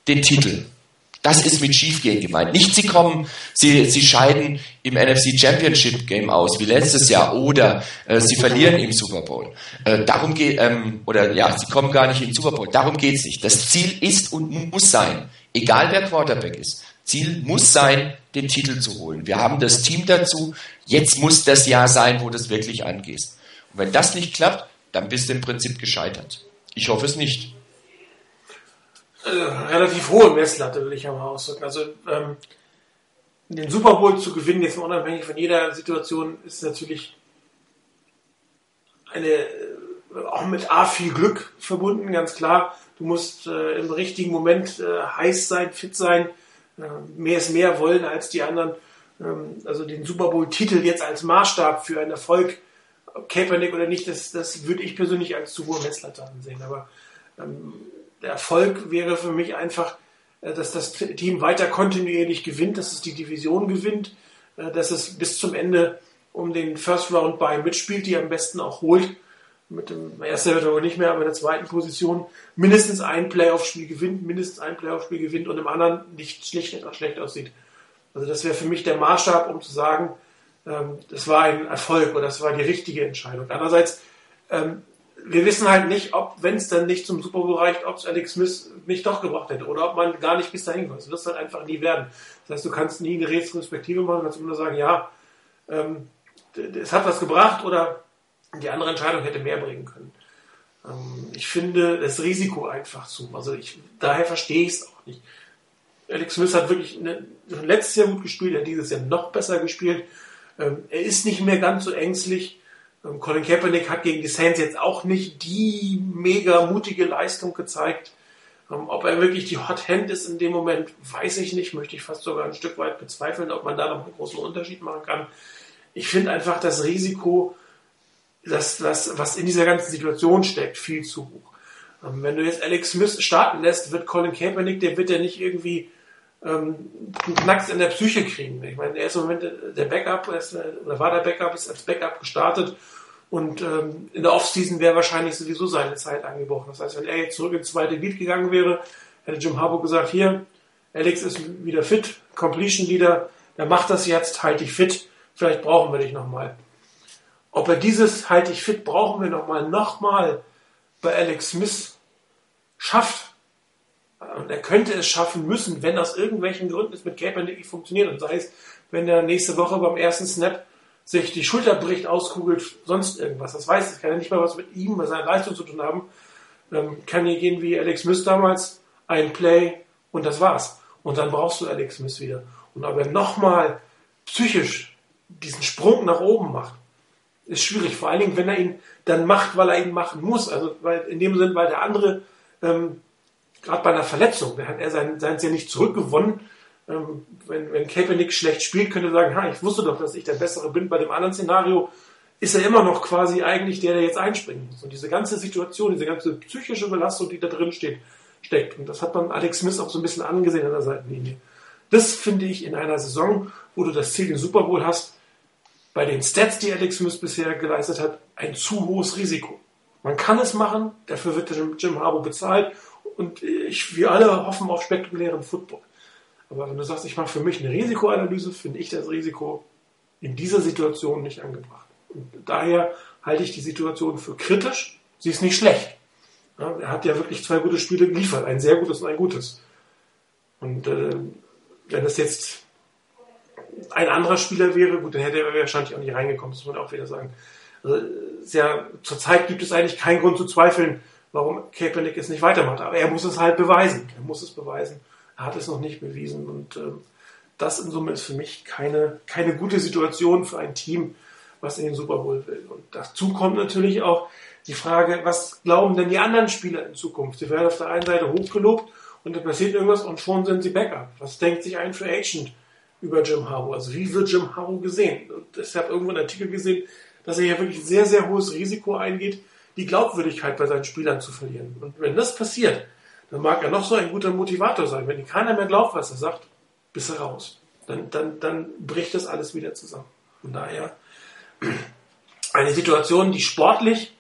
den Titel. Das ist mit Schiefgehen gemeint. Nicht sie kommen, sie, sie scheiden im NFC Championship Game aus, wie letztes Jahr, oder äh, sie verlieren im Super Bowl. Äh, darum geht, ähm, oder ja, sie kommen gar nicht im Super Bowl. Darum geht's nicht. Das Ziel ist und muss sein, egal wer Quarterback ist, Ziel muss sein, den Titel zu holen. Wir haben das Team dazu. Jetzt muss das Jahr sein, wo das wirklich angeht. Und wenn das nicht klappt, dann bist du im Prinzip gescheitert. Ich hoffe es nicht äh, relativ hohe Messlatte, will ich ja mal ausdrücken. Also ähm, den Super Bowl zu gewinnen, jetzt mal unabhängig von jeder Situation, ist natürlich eine äh, auch mit A viel Glück verbunden, ganz klar. Du musst äh, im richtigen Moment äh, heiß sein, fit sein, äh, mehr ist mehr wollen als die anderen. Ähm, also den Super Bowl-Titel jetzt als Maßstab für einen Erfolg, Kaepernick oder nicht, das, das würde ich persönlich als zu hohe Messlatte ansehen. Aber ähm, der Erfolg wäre für mich einfach, äh, dass das Team weiter kontinuierlich gewinnt, dass es die Division gewinnt, äh, dass es bis zum Ende um den First Round bei mitspielt, die am besten auch holt. Mit dem ersten wird aber nicht mehr, aber in der zweiten Position mindestens ein Playoff-Spiel gewinnt, mindestens ein Playoff-Spiel gewinnt und im anderen nicht schlecht, schlecht aussieht. Also das wäre für mich der Maßstab, um zu sagen, ähm, das war ein Erfolg oder das war die richtige Entscheidung. Andererseits ähm, wir wissen halt nicht, ob, wenn es dann nicht zum Super Bowl reicht, ob es Alex Smith nicht doch gebracht hätte oder ob man gar nicht bis dahin kommt. Das wird halt einfach nie werden. Das heißt, du kannst nie eine Retrospektive machen, kannst immer nur sagen, ja, ähm, es hat was gebracht oder die andere Entscheidung hätte mehr bringen können. Ähm, ich finde das Risiko einfach zu. Also ich, daher verstehe ich es auch nicht. Alex Smith hat wirklich eine, letztes Jahr gut gespielt, er hat dieses Jahr noch besser gespielt. Ähm, er ist nicht mehr ganz so ängstlich Colin Kaepernick hat gegen die Saints jetzt auch nicht die mega mutige Leistung gezeigt. Ähm, ob er wirklich die Hot Hand ist in dem Moment, weiß ich nicht. Möchte ich fast sogar ein Stück weit bezweifeln, ob man da noch einen großen Unterschied machen kann. Ich finde einfach das Risiko, das, das, was in dieser ganzen Situation steckt, viel zu hoch. Ähm, wenn du jetzt Alex Smith starten lässt, wird Colin Kaepernick, der wird ja nicht irgendwie ähm, einen Knacks in der Psyche kriegen. Ich meine, er ist im Moment der Backup, ist, oder war der Backup, ist als Backup gestartet und ähm, in der Offseason wäre wahrscheinlich sowieso seine Zeit angebrochen. Das heißt, wenn er jetzt zurück ins zweite Beat gegangen wäre, hätte Jim Harbaugh gesagt, hier, Alex ist wieder fit, Completion Leader, der macht das jetzt, halt dich fit, vielleicht brauchen wir dich nochmal. Ob er dieses halt dich fit, brauchen wir nochmal, nochmal bei Alex Smith schafft, Und er könnte es schaffen müssen, wenn aus irgendwelchen Gründen es mit Kaepernick nicht funktioniert. Und sei es, wenn er nächste Woche beim ersten Snap sich die Schulter bricht, auskugelt, sonst irgendwas. Das weiß ich. Kann ja nicht mal was mit ihm, mit seiner Leistung zu tun haben. Ähm, kann hier gehen wie Alex Smith damals, ein Play und das war's. Und dann brauchst du Alex Smith wieder. Und ob er nochmal psychisch diesen Sprung nach oben macht, ist schwierig. Vor allen Dingen, wenn er ihn dann macht, weil er ihn machen muss. Also weil in dem Sinn, weil der andere ähm, gerade bei einer Verletzung, da hat er sein, seins ja nicht zurückgewonnen. Ähm, wenn, wenn Kaepernick schlecht spielt, könnte er sagen, ha, ich wusste doch, dass ich der Bessere bin. Bei dem anderen Szenario ist er immer noch quasi eigentlich der, der jetzt einspringen muss. Und diese ganze Situation, diese ganze psychische Belastung, die da drin steht, steckt. Und das hat man Alex Smith auch so ein bisschen angesehen an der Seitenlinie. Das finde ich in einer Saison, wo du das Ziel den Super Bowl hast, bei den Stats, die Alex Smith bisher geleistet hat, ein zu hohes Risiko. Man kann es machen, dafür wird Jim Harbour bezahlt und ich, wir alle hoffen auf spektakulären Football. Aber wenn du sagst, ich mache für mich eine Risikoanalyse, finde ich das Risiko in dieser Situation nicht angebracht. Und daher halte ich die Situation für kritisch. Sie ist nicht schlecht. Ja, er hat ja wirklich zwei gute Spiele geliefert, ein sehr gutes und ein gutes. Und äh, wenn es jetzt ein anderer Spieler wäre, gut, dann hätte er wahrscheinlich auch nicht reingekommen, das muss man auch wieder sagen. Also, ja, zurzeit gibt es eigentlich keinen Grund zu zweifeln, warum Kaepernick es nicht weitermacht. Aber er muss es halt beweisen. Er muss es beweisen. Er hat es noch nicht bewiesen. Und äh, das in Summe ist für mich keine, keine gute Situation für ein Team, was in den Super Bowl will. Und dazu kommt natürlich auch die Frage, was glauben denn die anderen Spieler in Zukunft? Sie werden auf der einen Seite hochgelobt und da passiert irgendwas und schon sind sie Backup. Was denkt sich ein Free Agent über Jim Harbaugh? Also wie wird Jim Harbaugh gesehen? Und ich habe irgendwo einen Artikel gesehen, dass er hier wirklich sehr, sehr hohes Risiko eingeht, die Glaubwürdigkeit bei seinen Spielern zu verlieren. Und wenn das passiert, dann mag er noch so ein guter Motivator sein. Wenn keiner mehr glaubt, was er sagt, bist er raus. Dann, dann, dann bricht das alles wieder zusammen. Von daher eine Situation, die sportlich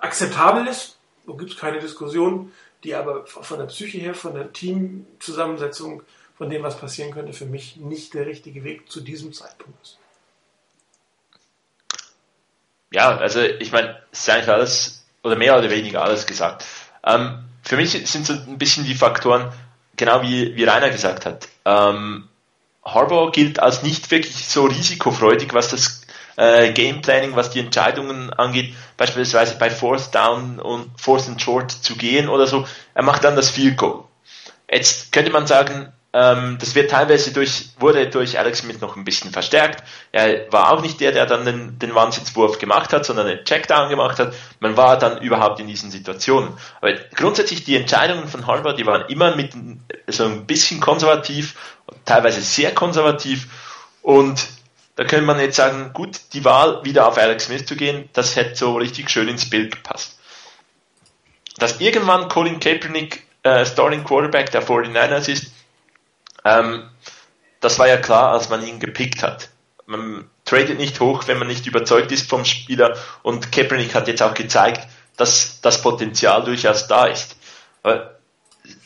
akzeptabel ist, so gibt es keine Diskussion, die aber von der Psyche her, von der Teamzusammensetzung, von dem, was passieren könnte, für mich nicht der richtige Weg zu diesem Zeitpunkt ist. Ja, also ich meine, es ist eigentlich alles oder mehr oder weniger alles gesagt. Ähm, für mich sind so ein bisschen die Faktoren, genau wie, wie Rainer gesagt hat. Ähm, Harbour gilt als nicht wirklich so risikofreudig, was das äh, Gameplanning, was die Entscheidungen angeht, beispielsweise bei Fourth Down und Fourth and Short zu gehen oder so. Er macht dann das Field Goal. Jetzt könnte man sagen, ähm, das wird teilweise durch, wurde durch Alex Smith noch ein bisschen verstärkt. Er war auch nicht der, der dann den, den Wahnsinnswurf gemacht hat, sondern den Checkdown gemacht hat. Man war dann überhaupt in diesen Situationen. Aber grundsätzlich die Entscheidungen von Harvard, die waren immer mit so ein bisschen konservativ, teilweise sehr konservativ. Und da könnte man jetzt sagen, gut, die Wahl wieder auf Alex Smith zu gehen, das hätte so richtig schön ins Bild gepasst. Dass irgendwann Colin Kaepernick äh, Starting Quarterback der 49ers ist, ähm, das war ja klar, als man ihn gepickt hat. Man tradet nicht hoch, wenn man nicht überzeugt ist vom Spieler und Kaepernick hat jetzt auch gezeigt, dass das Potenzial durchaus da ist. Aber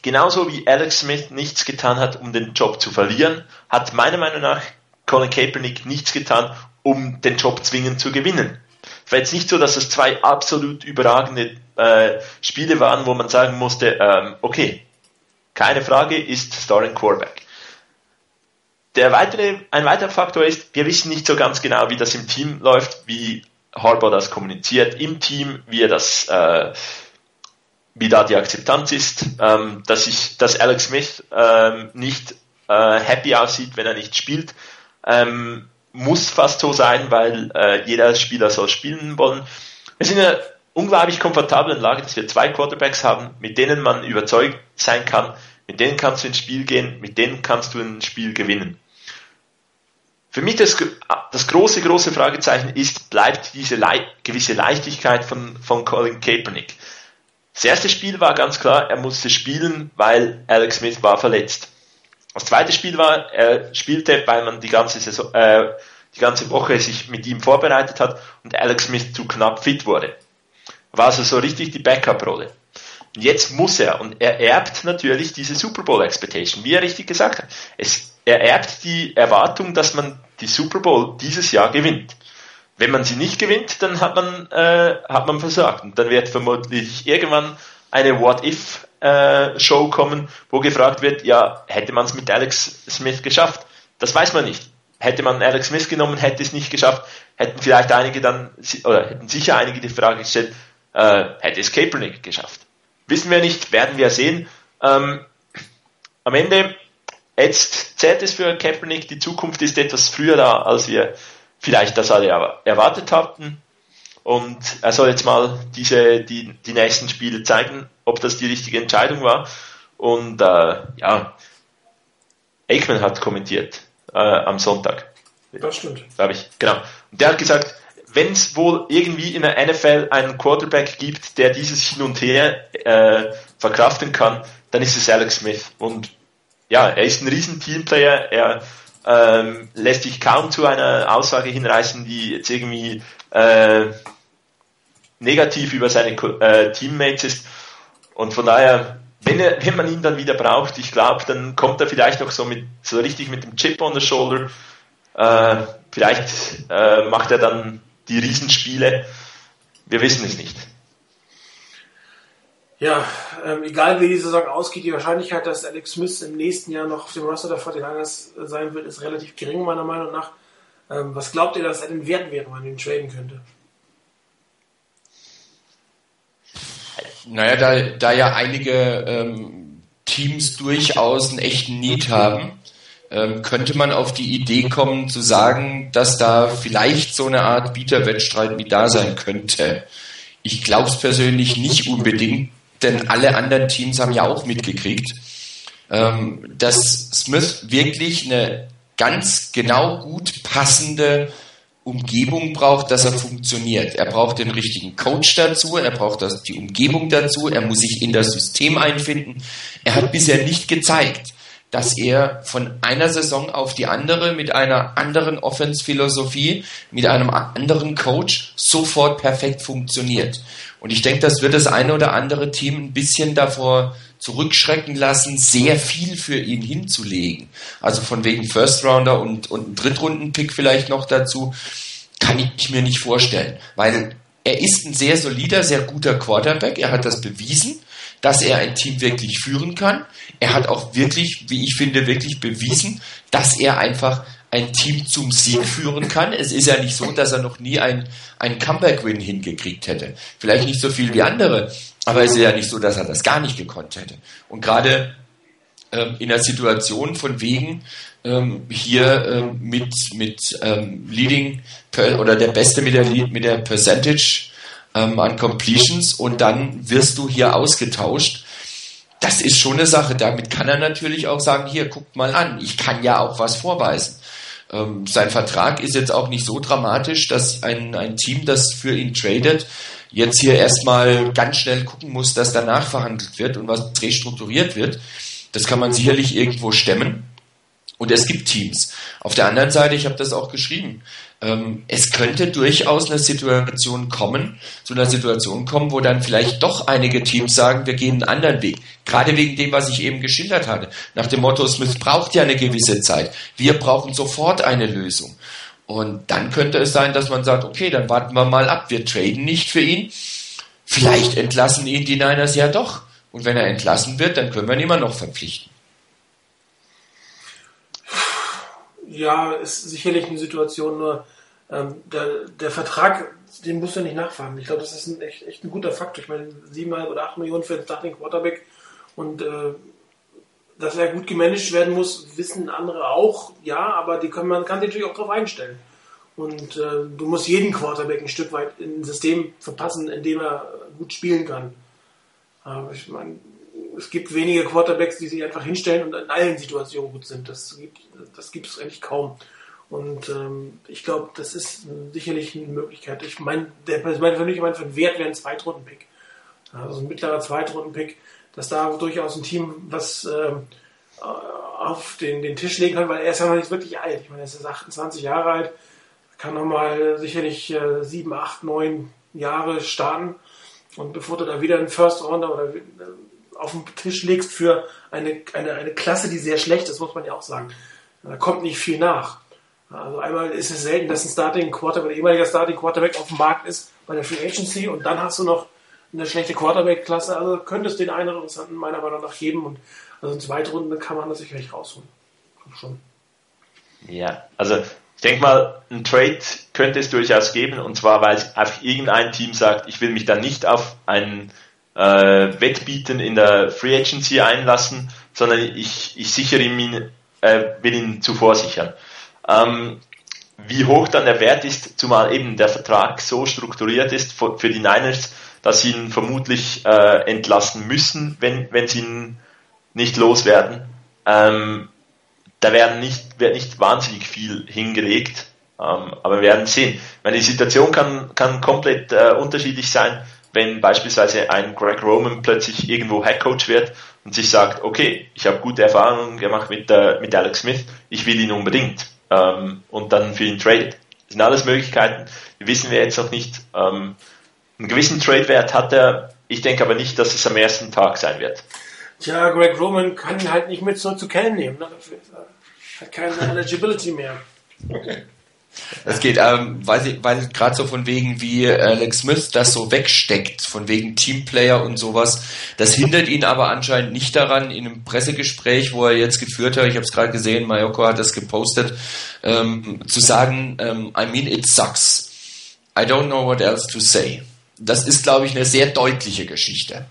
genauso wie Alex Smith nichts getan hat, um den Job zu verlieren, hat meiner Meinung nach Colin Kaepernick nichts getan, um den Job zwingend zu gewinnen. Es war jetzt nicht so, dass es zwei absolut überragende äh, Spiele waren, wo man sagen musste, ähm, okay, keine Frage, ist Starring Quarterback. Der weitere, ein weiterer Faktor ist, wir wissen nicht so ganz genau, wie das im Team läuft, wie Harbour das kommuniziert im Team, wie er das, äh, wie da die Akzeptanz ist, ähm, dass ich, dass Alex Smith ähm, nicht äh, happy aussieht, wenn er nicht spielt, ähm, muss fast so sein, weil äh, jeder Spieler soll spielen wollen. Wir sind in einer unglaublich komfortablen Lage, dass wir zwei Quarterbacks haben, mit denen man überzeugt sein kann, mit denen kannst du ins Spiel gehen, mit denen kannst du ein Spiel gewinnen. Für mich das, das große, große Fragezeichen ist, bleibt diese Le gewisse Leichtigkeit von, von Colin Kaepernick. Das erste Spiel war ganz klar, er musste spielen, weil Alex Smith war verletzt. Das zweite Spiel war, er spielte, weil man die ganze Saison, äh, die ganze Woche sich mit ihm vorbereitet hat und Alex Smith zu knapp fit wurde. War also so richtig die Backup-Rolle. Und jetzt muss er, und er erbt natürlich diese Super Bowl Expectation, wie er richtig gesagt hat. Es, er erbt die Erwartung, dass man die Super Bowl dieses Jahr gewinnt. Wenn man sie nicht gewinnt, dann hat man, äh, hat man versagt. Und dann wird vermutlich irgendwann eine What-If-Show kommen, wo gefragt wird, ja, hätte man es mit Alex Smith geschafft? Das weiß man nicht. Hätte man Alex Smith genommen, hätte es nicht geschafft, hätten vielleicht einige dann, oder hätten sicher einige die Frage gestellt, äh, hätte es Kaepernick geschafft. Wissen wir nicht, werden wir sehen. Ähm, am Ende, jetzt zählt es für Kaepernick, die Zukunft ist etwas früher da, als wir vielleicht das alle erwartet hatten. Und er soll jetzt mal diese, die, die nächsten Spiele zeigen, ob das die richtige Entscheidung war. Und äh, ja, Aikman hat kommentiert äh, am Sonntag. Das stimmt. Glaube ich, genau. Und der hat gesagt, wenn es wohl irgendwie in der NFL einen Quarterback gibt, der dieses Hin und Her äh, verkraften kann, dann ist es Alex Smith. Und ja, er ist ein riesen Teamplayer. Er ähm, lässt sich kaum zu einer Aussage hinreißen, die jetzt irgendwie äh, negativ über seine äh, Teammates ist. Und von daher, wenn, er, wenn man ihn dann wieder braucht, ich glaube, dann kommt er vielleicht noch so mit so richtig mit dem Chip on the Shoulder. Äh, vielleicht äh, macht er dann die Riesenspiele. Wir wissen es nicht. Ja, ähm, egal wie die Saison ausgeht, die Wahrscheinlichkeit, dass Alex Smith im nächsten Jahr noch auf dem Roster der 49ers sein wird, ist relativ gering, meiner Meinung nach. Ähm, was glaubt ihr, dass er denn wert wäre, wenn man ihn traden könnte? Naja, da, da ja einige ähm, Teams durchaus einen echten Need haben, ähm, könnte man auf die Idee kommen zu sagen, dass da vielleicht so eine Art Bieterwettstreit mit da sein könnte. Ich glaube es persönlich nicht unbedingt, denn alle anderen Teams haben ja auch mitgekriegt, ähm, dass Smith wirklich eine ganz genau gut passende Umgebung braucht, dass er funktioniert. Er braucht den richtigen Coach dazu, er braucht das, die Umgebung dazu, er muss sich in das System einfinden. Er hat bisher nicht gezeigt, dass er von einer Saison auf die andere mit einer anderen Offense-Philosophie, mit einem anderen Coach sofort perfekt funktioniert. Und ich denke, das wird das eine oder andere Team ein bisschen davor zurückschrecken lassen, sehr viel für ihn hinzulegen. Also von wegen First Rounder und, und Drittrunden-Pick vielleicht noch dazu, kann ich mir nicht vorstellen. Weil er ist ein sehr solider, sehr guter Quarterback. Er hat das bewiesen, dass er ein Team wirklich führen kann. Er hat auch wirklich, wie ich finde, wirklich bewiesen, dass er einfach ein Team zum Sieg führen kann. Es ist ja nicht so, dass er noch nie ein, ein Comeback-Win hingekriegt hätte. Vielleicht nicht so viel wie andere, aber es ist ja nicht so, dass er das gar nicht gekonnt hätte. Und gerade ähm, in der Situation von wegen ähm, hier ähm, mit, mit ähm, Leading per, oder der Beste mit der, mit der Percentage ähm, an Completions und dann wirst du hier ausgetauscht. Das ist schon eine Sache. Damit kann er natürlich auch sagen, hier, guckt mal an, ich kann ja auch was vorweisen. Ähm, sein Vertrag ist jetzt auch nicht so dramatisch, dass ein, ein Team, das für ihn tradet, jetzt hier erstmal ganz schnell gucken muss, dass danach verhandelt wird und was restrukturiert wird. Das kann man sicherlich irgendwo stemmen. Und es gibt Teams. Auf der anderen Seite, ich habe das auch geschrieben, ähm, es könnte durchaus eine Situation kommen, zu einer Situation kommen, wo dann vielleicht doch einige Teams sagen, wir gehen einen anderen Weg. Gerade wegen dem, was ich eben geschildert hatte. Nach dem Motto, Smith braucht ja eine gewisse Zeit. Wir brauchen sofort eine Lösung. Und dann könnte es sein, dass man sagt, okay, dann warten wir mal ab, wir traden nicht für ihn. Vielleicht entlassen ihn die Niners ja doch. Und wenn er entlassen wird, dann können wir ihn immer noch verpflichten. Ja, ist sicherlich eine Situation, nur ähm, der, der Vertrag, den musst du nicht nachfahren. Ich glaube, das ist ein, echt, echt ein guter Faktor. Ich meine, siebeneinhalb oder acht Millionen für den Starting Quarterback und äh, dass er gut gemanagt werden muss, wissen andere auch, ja, aber die kann, man kann sich natürlich auch darauf einstellen. Und äh, du musst jeden Quarterback ein Stück weit in ein System verpassen, in dem er gut spielen kann. Aber ich meine, es gibt wenige Quarterbacks, die sich einfach hinstellen und in allen Situationen gut sind. Das gibt das gibt es eigentlich kaum. Und ähm, ich glaube, das ist sicherlich eine Möglichkeit. Ich meine, der mein, für mich mein, für Wert wäre ein Zweitrunden-Pick. Also ein mittlerer Zweitrunden-Pick, dass da durchaus ein Team was ähm, auf den, den Tisch legen kann, weil er ist ja noch nicht wirklich alt. Ich meine, er ist 28 Jahre alt, kann nochmal sicherlich äh, 7, 8, 9 Jahre starten. Und bevor du da wieder einen First Rounder oder äh, auf den Tisch legst für eine, eine, eine Klasse, die sehr schlecht ist, muss man ja auch sagen. Da kommt nicht viel nach. Also einmal ist es selten, dass ein Starting Quarterback oder ehemaliger Starting Quarterback auf dem Markt ist bei der Free Agency und dann hast du noch eine schlechte Quarterback-Klasse. Also könnte es den einen anderen meiner Meinung nach geben. Und also in zweiter Runde kann man das sicherlich rausholen. Schon. Ja, also ich denke mal, ein Trade könnte es durchaus geben. Und zwar, weil einfach irgendein Team sagt, ich will mich dann nicht auf ein äh, Wettbieten in der Free Agency einlassen, sondern ich, ich sichere ihn, äh, will ihn zuvor sichern. Ähm, wie hoch dann der Wert ist, zumal eben der Vertrag so strukturiert ist für, die Niners, dass sie ihn vermutlich äh, entlassen müssen, wenn, wenn sie ihn nicht loswerden. Ähm, da werden nicht, wird nicht wahnsinnig viel hingelegt, ähm, aber wir werden sehen. Meine, die Situation kann, kann komplett äh, unterschiedlich sein, wenn beispielsweise ein Greg Roman plötzlich irgendwo Headcoach wird und sich sagt, okay, ich habe gute Erfahrungen gemacht mit, äh, mit Alex Smith, ich will ihn unbedingt ähm, und dann für ihn tradet. Das sind alles Möglichkeiten, die wissen wir jetzt noch nicht. Ähm, einen gewissen Trade-Wert hat er, ich denke aber nicht, dass es am ersten Tag sein wird. Tja, Greg Roman kann ihn halt nicht mit so zu Kellen nehmen. Ne? Hat keine Eligibility mehr. Es geht, ähm, weil, weil gerade so von wegen wie Alex Smith das so wegsteckt, von wegen Teamplayer und sowas, das hindert ihn aber anscheinend nicht daran, in einem Pressegespräch, wo er jetzt geführt hat, ich habe es gerade gesehen, Mayoko hat das gepostet, ähm, zu sagen, ähm, I mean it sucks. I don't know what else to say. Das ist, glaube ich, eine sehr deutliche Geschichte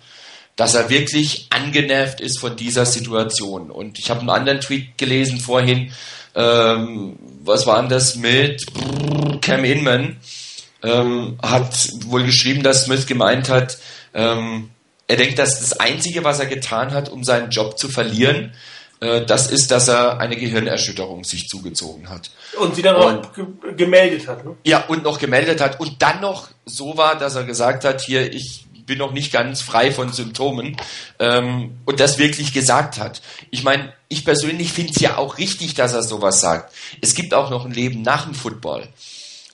dass er wirklich angenervt ist von dieser Situation. Und ich habe einen anderen Tweet gelesen vorhin, ähm, was war denn das mit Cam Inman, ähm, hat wohl geschrieben, dass Smith gemeint hat, ähm, er denkt, dass das Einzige, was er getan hat, um seinen Job zu verlieren, äh, das ist, dass er eine Gehirnerschütterung sich zugezogen hat. Und sie dann auch ge gemeldet hat. Ne? Ja, und noch gemeldet hat. Und dann noch so war, dass er gesagt hat, hier, ich bin noch nicht ganz frei von Symptomen ähm, und das wirklich gesagt hat. Ich meine, ich persönlich finde es ja auch richtig, dass er sowas sagt. Es gibt auch noch ein Leben nach dem Football.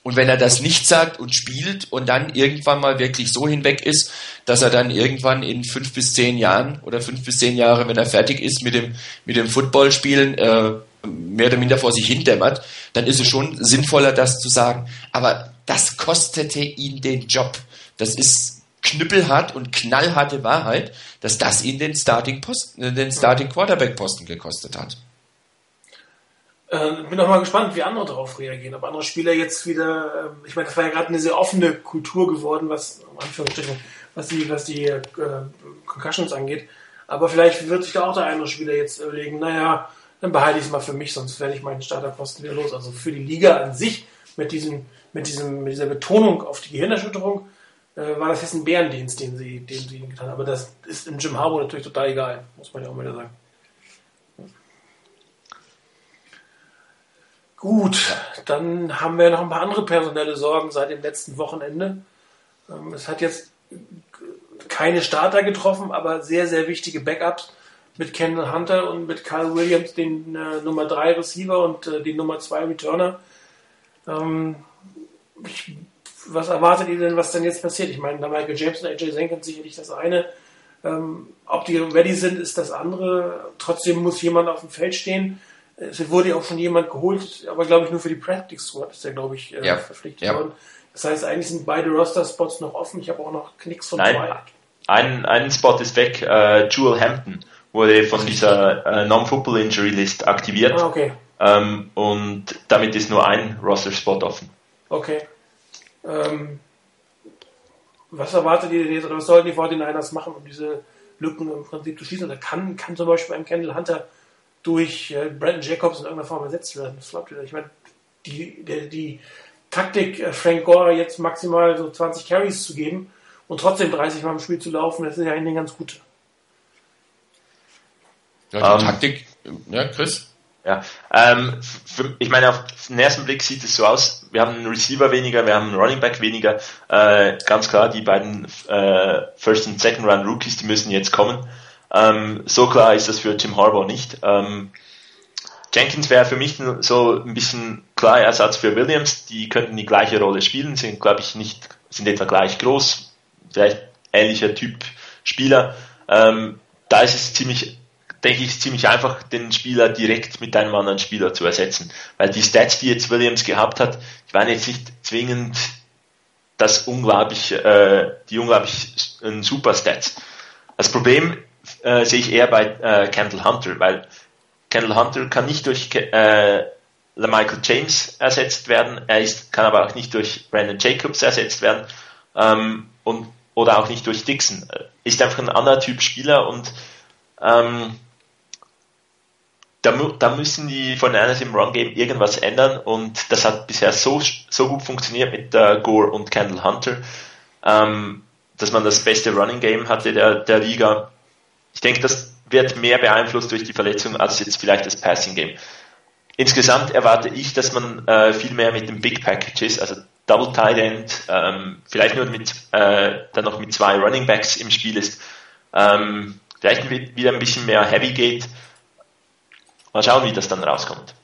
Und wenn er das nicht sagt und spielt und dann irgendwann mal wirklich so hinweg ist, dass er dann irgendwann in fünf bis zehn Jahren oder fünf bis zehn Jahre, wenn er fertig ist mit dem, mit dem Footballspielen, äh, mehr oder minder vor sich hindämmert, dann ist es schon sinnvoller, das zu sagen. Aber das kostete ihn den Job. Das ist knüppelhart und knallharte Wahrheit, dass das ihn den Starting, Posten, äh, den Starting Quarterback Posten gekostet hat. Äh, bin auch mal gespannt, wie andere darauf reagieren. Ob andere Spieler jetzt wieder, äh, ich meine, das war ja gerade eine sehr offene Kultur geworden, was, was die, was die äh, Concussions angeht. Aber vielleicht wird sich da auch der eine Spieler jetzt überlegen, naja, dann behalte ich es mal für mich, sonst werde ich meinen Starterposten wieder los. Also für die Liga an sich mit diesem, mit diesem, mit dieser Betonung auf die Gehirnerschütterung war das jetzt ein Bärendienst, den sie, den sie getan haben. Aber das ist im Jim Harbour natürlich total egal, muss man ja auch mal sagen. Gut, dann haben wir noch ein paar andere personelle Sorgen seit dem letzten Wochenende. Ähm, es hat jetzt keine Starter getroffen, aber sehr, sehr wichtige Backups mit Kendall Hunter und mit Kyle Williams, den äh, Nummer 3 Receiver und äh, den Nummer 2 Returner. Ähm, ich was erwartet ihr denn, was denn jetzt passiert? Ich meine, da Michael James und AJ Jenkins sicherlich das eine. Ähm, ob die ready sind, ist das andere. Trotzdem muss jemand auf dem Feld stehen. Es wurde ja auch schon jemand geholt, aber glaube ich nur für die Practice Squad ist der, glaube ich, äh, ja. verpflichtet ja. worden. Das heißt, eigentlich sind beide Roster-Spots noch offen. Ich habe auch noch Knicks von Nein, zwei. Ein, ein Spot ist weg. Äh, Jewel Hampton wurde von dieser äh, Non-Football Injury List aktiviert. Ah, okay. Ähm, und damit ist nur ein Roster-Spot offen. Okay. Ähm, was erwartet ihr denn jetzt oder was sollten die 49ers machen, um diese Lücken im Prinzip zu schließen? Oder kann, kann zum Beispiel beim Kendall Hunter durch äh, Brandon Jacobs in irgendeiner Form ersetzt werden? Das glaubt ihr? Ich meine, die, die, die Taktik, äh, Frank Gore jetzt maximal so 20 Carries zu geben und trotzdem 30 Mal im Spiel zu laufen, das ist ja eigentlich ganz gut. Ja, die um, ähm, Taktik, ja, Chris? Ja, ähm, für, ich meine, auf den ersten Blick sieht es so aus, wir haben einen Receiver weniger, wir haben einen Running Back weniger. Äh, ganz klar, die beiden äh, First- und Second-Round Rookies, die müssen jetzt kommen. Ähm, so klar ist das für Tim Harbaugh nicht. Ähm, Jenkins wäre für mich so ein bisschen klar Ersatz für Williams. Die könnten die gleiche Rolle spielen, sind, glaube ich, nicht, sind etwa gleich groß, vielleicht ähnlicher Typ Spieler. Ähm, da ist es ziemlich denke ich, ziemlich einfach, den Spieler direkt mit einem anderen Spieler zu ersetzen. Weil die Stats, die jetzt Williams gehabt hat, waren jetzt nicht zwingend das unglaublich, äh, die unglaublich ein super Stats. Das Problem äh, sehe ich eher bei äh, Kendall Hunter, weil Kendall Hunter kann nicht durch äh, Michael James ersetzt werden, er ist, kann aber auch nicht durch Brandon Jacobs ersetzt werden ähm, und, oder auch nicht durch Dixon. Ist einfach ein anderer Typ Spieler und ähm, da, da müssen die von Niners im Run Game irgendwas ändern und das hat bisher so, so gut funktioniert mit äh, Gore und Kendall Hunter, ähm, dass man das beste Running Game hatte der, der Liga. Ich denke, das wird mehr beeinflusst durch die Verletzung als jetzt vielleicht das Passing Game. Insgesamt erwarte ich, dass man äh, viel mehr mit den Big Packages, also Double Tight End, ähm, vielleicht nur mit äh, dann noch mit zwei Running Backs im Spiel ist, ähm, vielleicht wieder ein bisschen mehr Heavy geht Mal schauen, wie das dann rauskommt.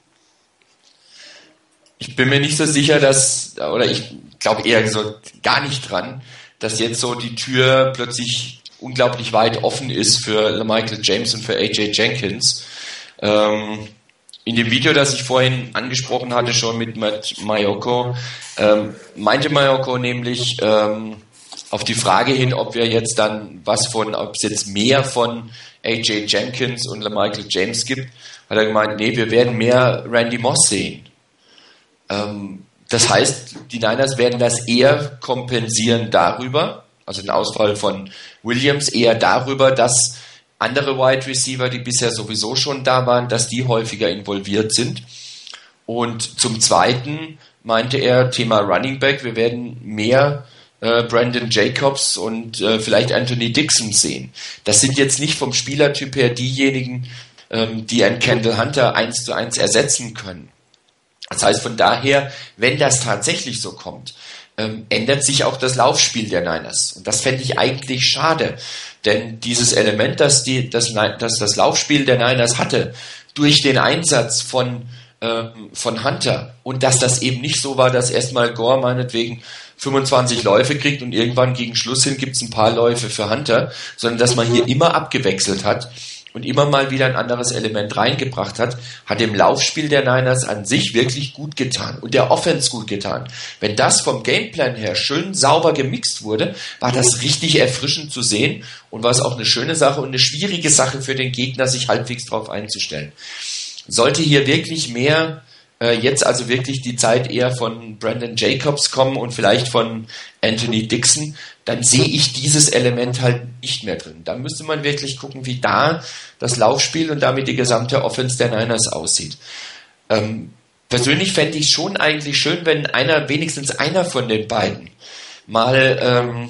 Ich bin mir nicht so sicher, dass, oder ich glaube eher so gar nicht dran, dass jetzt so die Tür plötzlich unglaublich weit offen ist für Michael James und für AJ Jenkins. Ähm, in dem Video, das ich vorhin angesprochen hatte, schon mit Mayoko, ähm, meinte Mayoko nämlich ähm, auf die Frage hin, ob wir jetzt dann was von, ob es jetzt mehr von AJ Jenkins und Michael James gibt, hat er gemeint, nee, wir werden mehr Randy Moss sehen. Ähm, das heißt, die Niners werden das eher kompensieren darüber, also den Ausfall von Williams eher darüber, dass andere Wide Receiver, die bisher sowieso schon da waren, dass die häufiger involviert sind. Und zum Zweiten meinte er, Thema Running Back, wir werden mehr äh, Brandon Jacobs und äh, vielleicht Anthony Dixon sehen. Das sind jetzt nicht vom Spielertyp her diejenigen, ähm, die ein Kendall Hunter eins zu eins ersetzen können. Das heißt, von daher, wenn das tatsächlich so kommt, ähm, ändert sich auch das Laufspiel der Niners. Und das fände ich eigentlich schade. Denn dieses Element, das, die, das, das das Laufspiel der Niners hatte, durch den Einsatz von, ähm, von Hunter und dass das eben nicht so war, dass erstmal Gore meinetwegen 25 Läufe kriegt und irgendwann gegen Schluss hin gibt es ein paar Läufe für Hunter, sondern dass man hier immer abgewechselt hat und immer mal wieder ein anderes Element reingebracht hat, hat dem Laufspiel der Niners an sich wirklich gut getan und der Offense gut getan. Wenn das vom Gameplan her schön sauber gemixt wurde, war das richtig erfrischend zu sehen und war es auch eine schöne Sache und eine schwierige Sache für den Gegner, sich halbwegs darauf einzustellen. Sollte hier wirklich mehr jetzt also wirklich die Zeit eher von Brandon Jacobs kommen und vielleicht von Anthony Dixon, dann sehe ich dieses Element halt nicht mehr drin. Da müsste man wirklich gucken, wie da das Laufspiel und damit die gesamte Offense der Niners aussieht. Ähm, persönlich fände ich schon eigentlich schön, wenn einer, wenigstens einer von den beiden, mal ähm,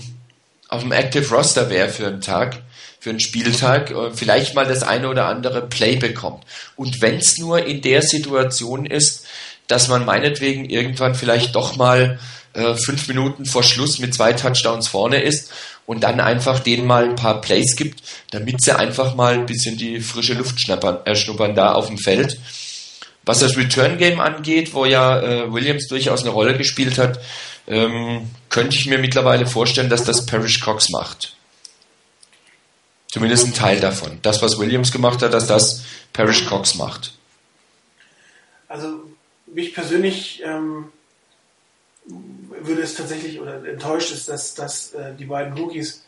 auf dem Active Roster wäre für einen Tag für einen Spieltag äh, vielleicht mal das eine oder andere Play bekommt. Und wenn es nur in der Situation ist, dass man meinetwegen irgendwann vielleicht doch mal äh, fünf Minuten vor Schluss mit zwei Touchdowns vorne ist und dann einfach denen mal ein paar Plays gibt, damit sie einfach mal ein bisschen die frische Luft schnuppern, äh, schnuppern da auf dem Feld. Was das Return Game angeht, wo ja äh, Williams durchaus eine Rolle gespielt hat, ähm, könnte ich mir mittlerweile vorstellen, dass das Parrish Cox macht. Zumindest ein Teil davon. Das, was Williams gemacht hat, dass das Parrish Cox macht. Also mich persönlich ähm, würde es tatsächlich oder enttäuscht ist, dass, dass äh, die beiden Rookies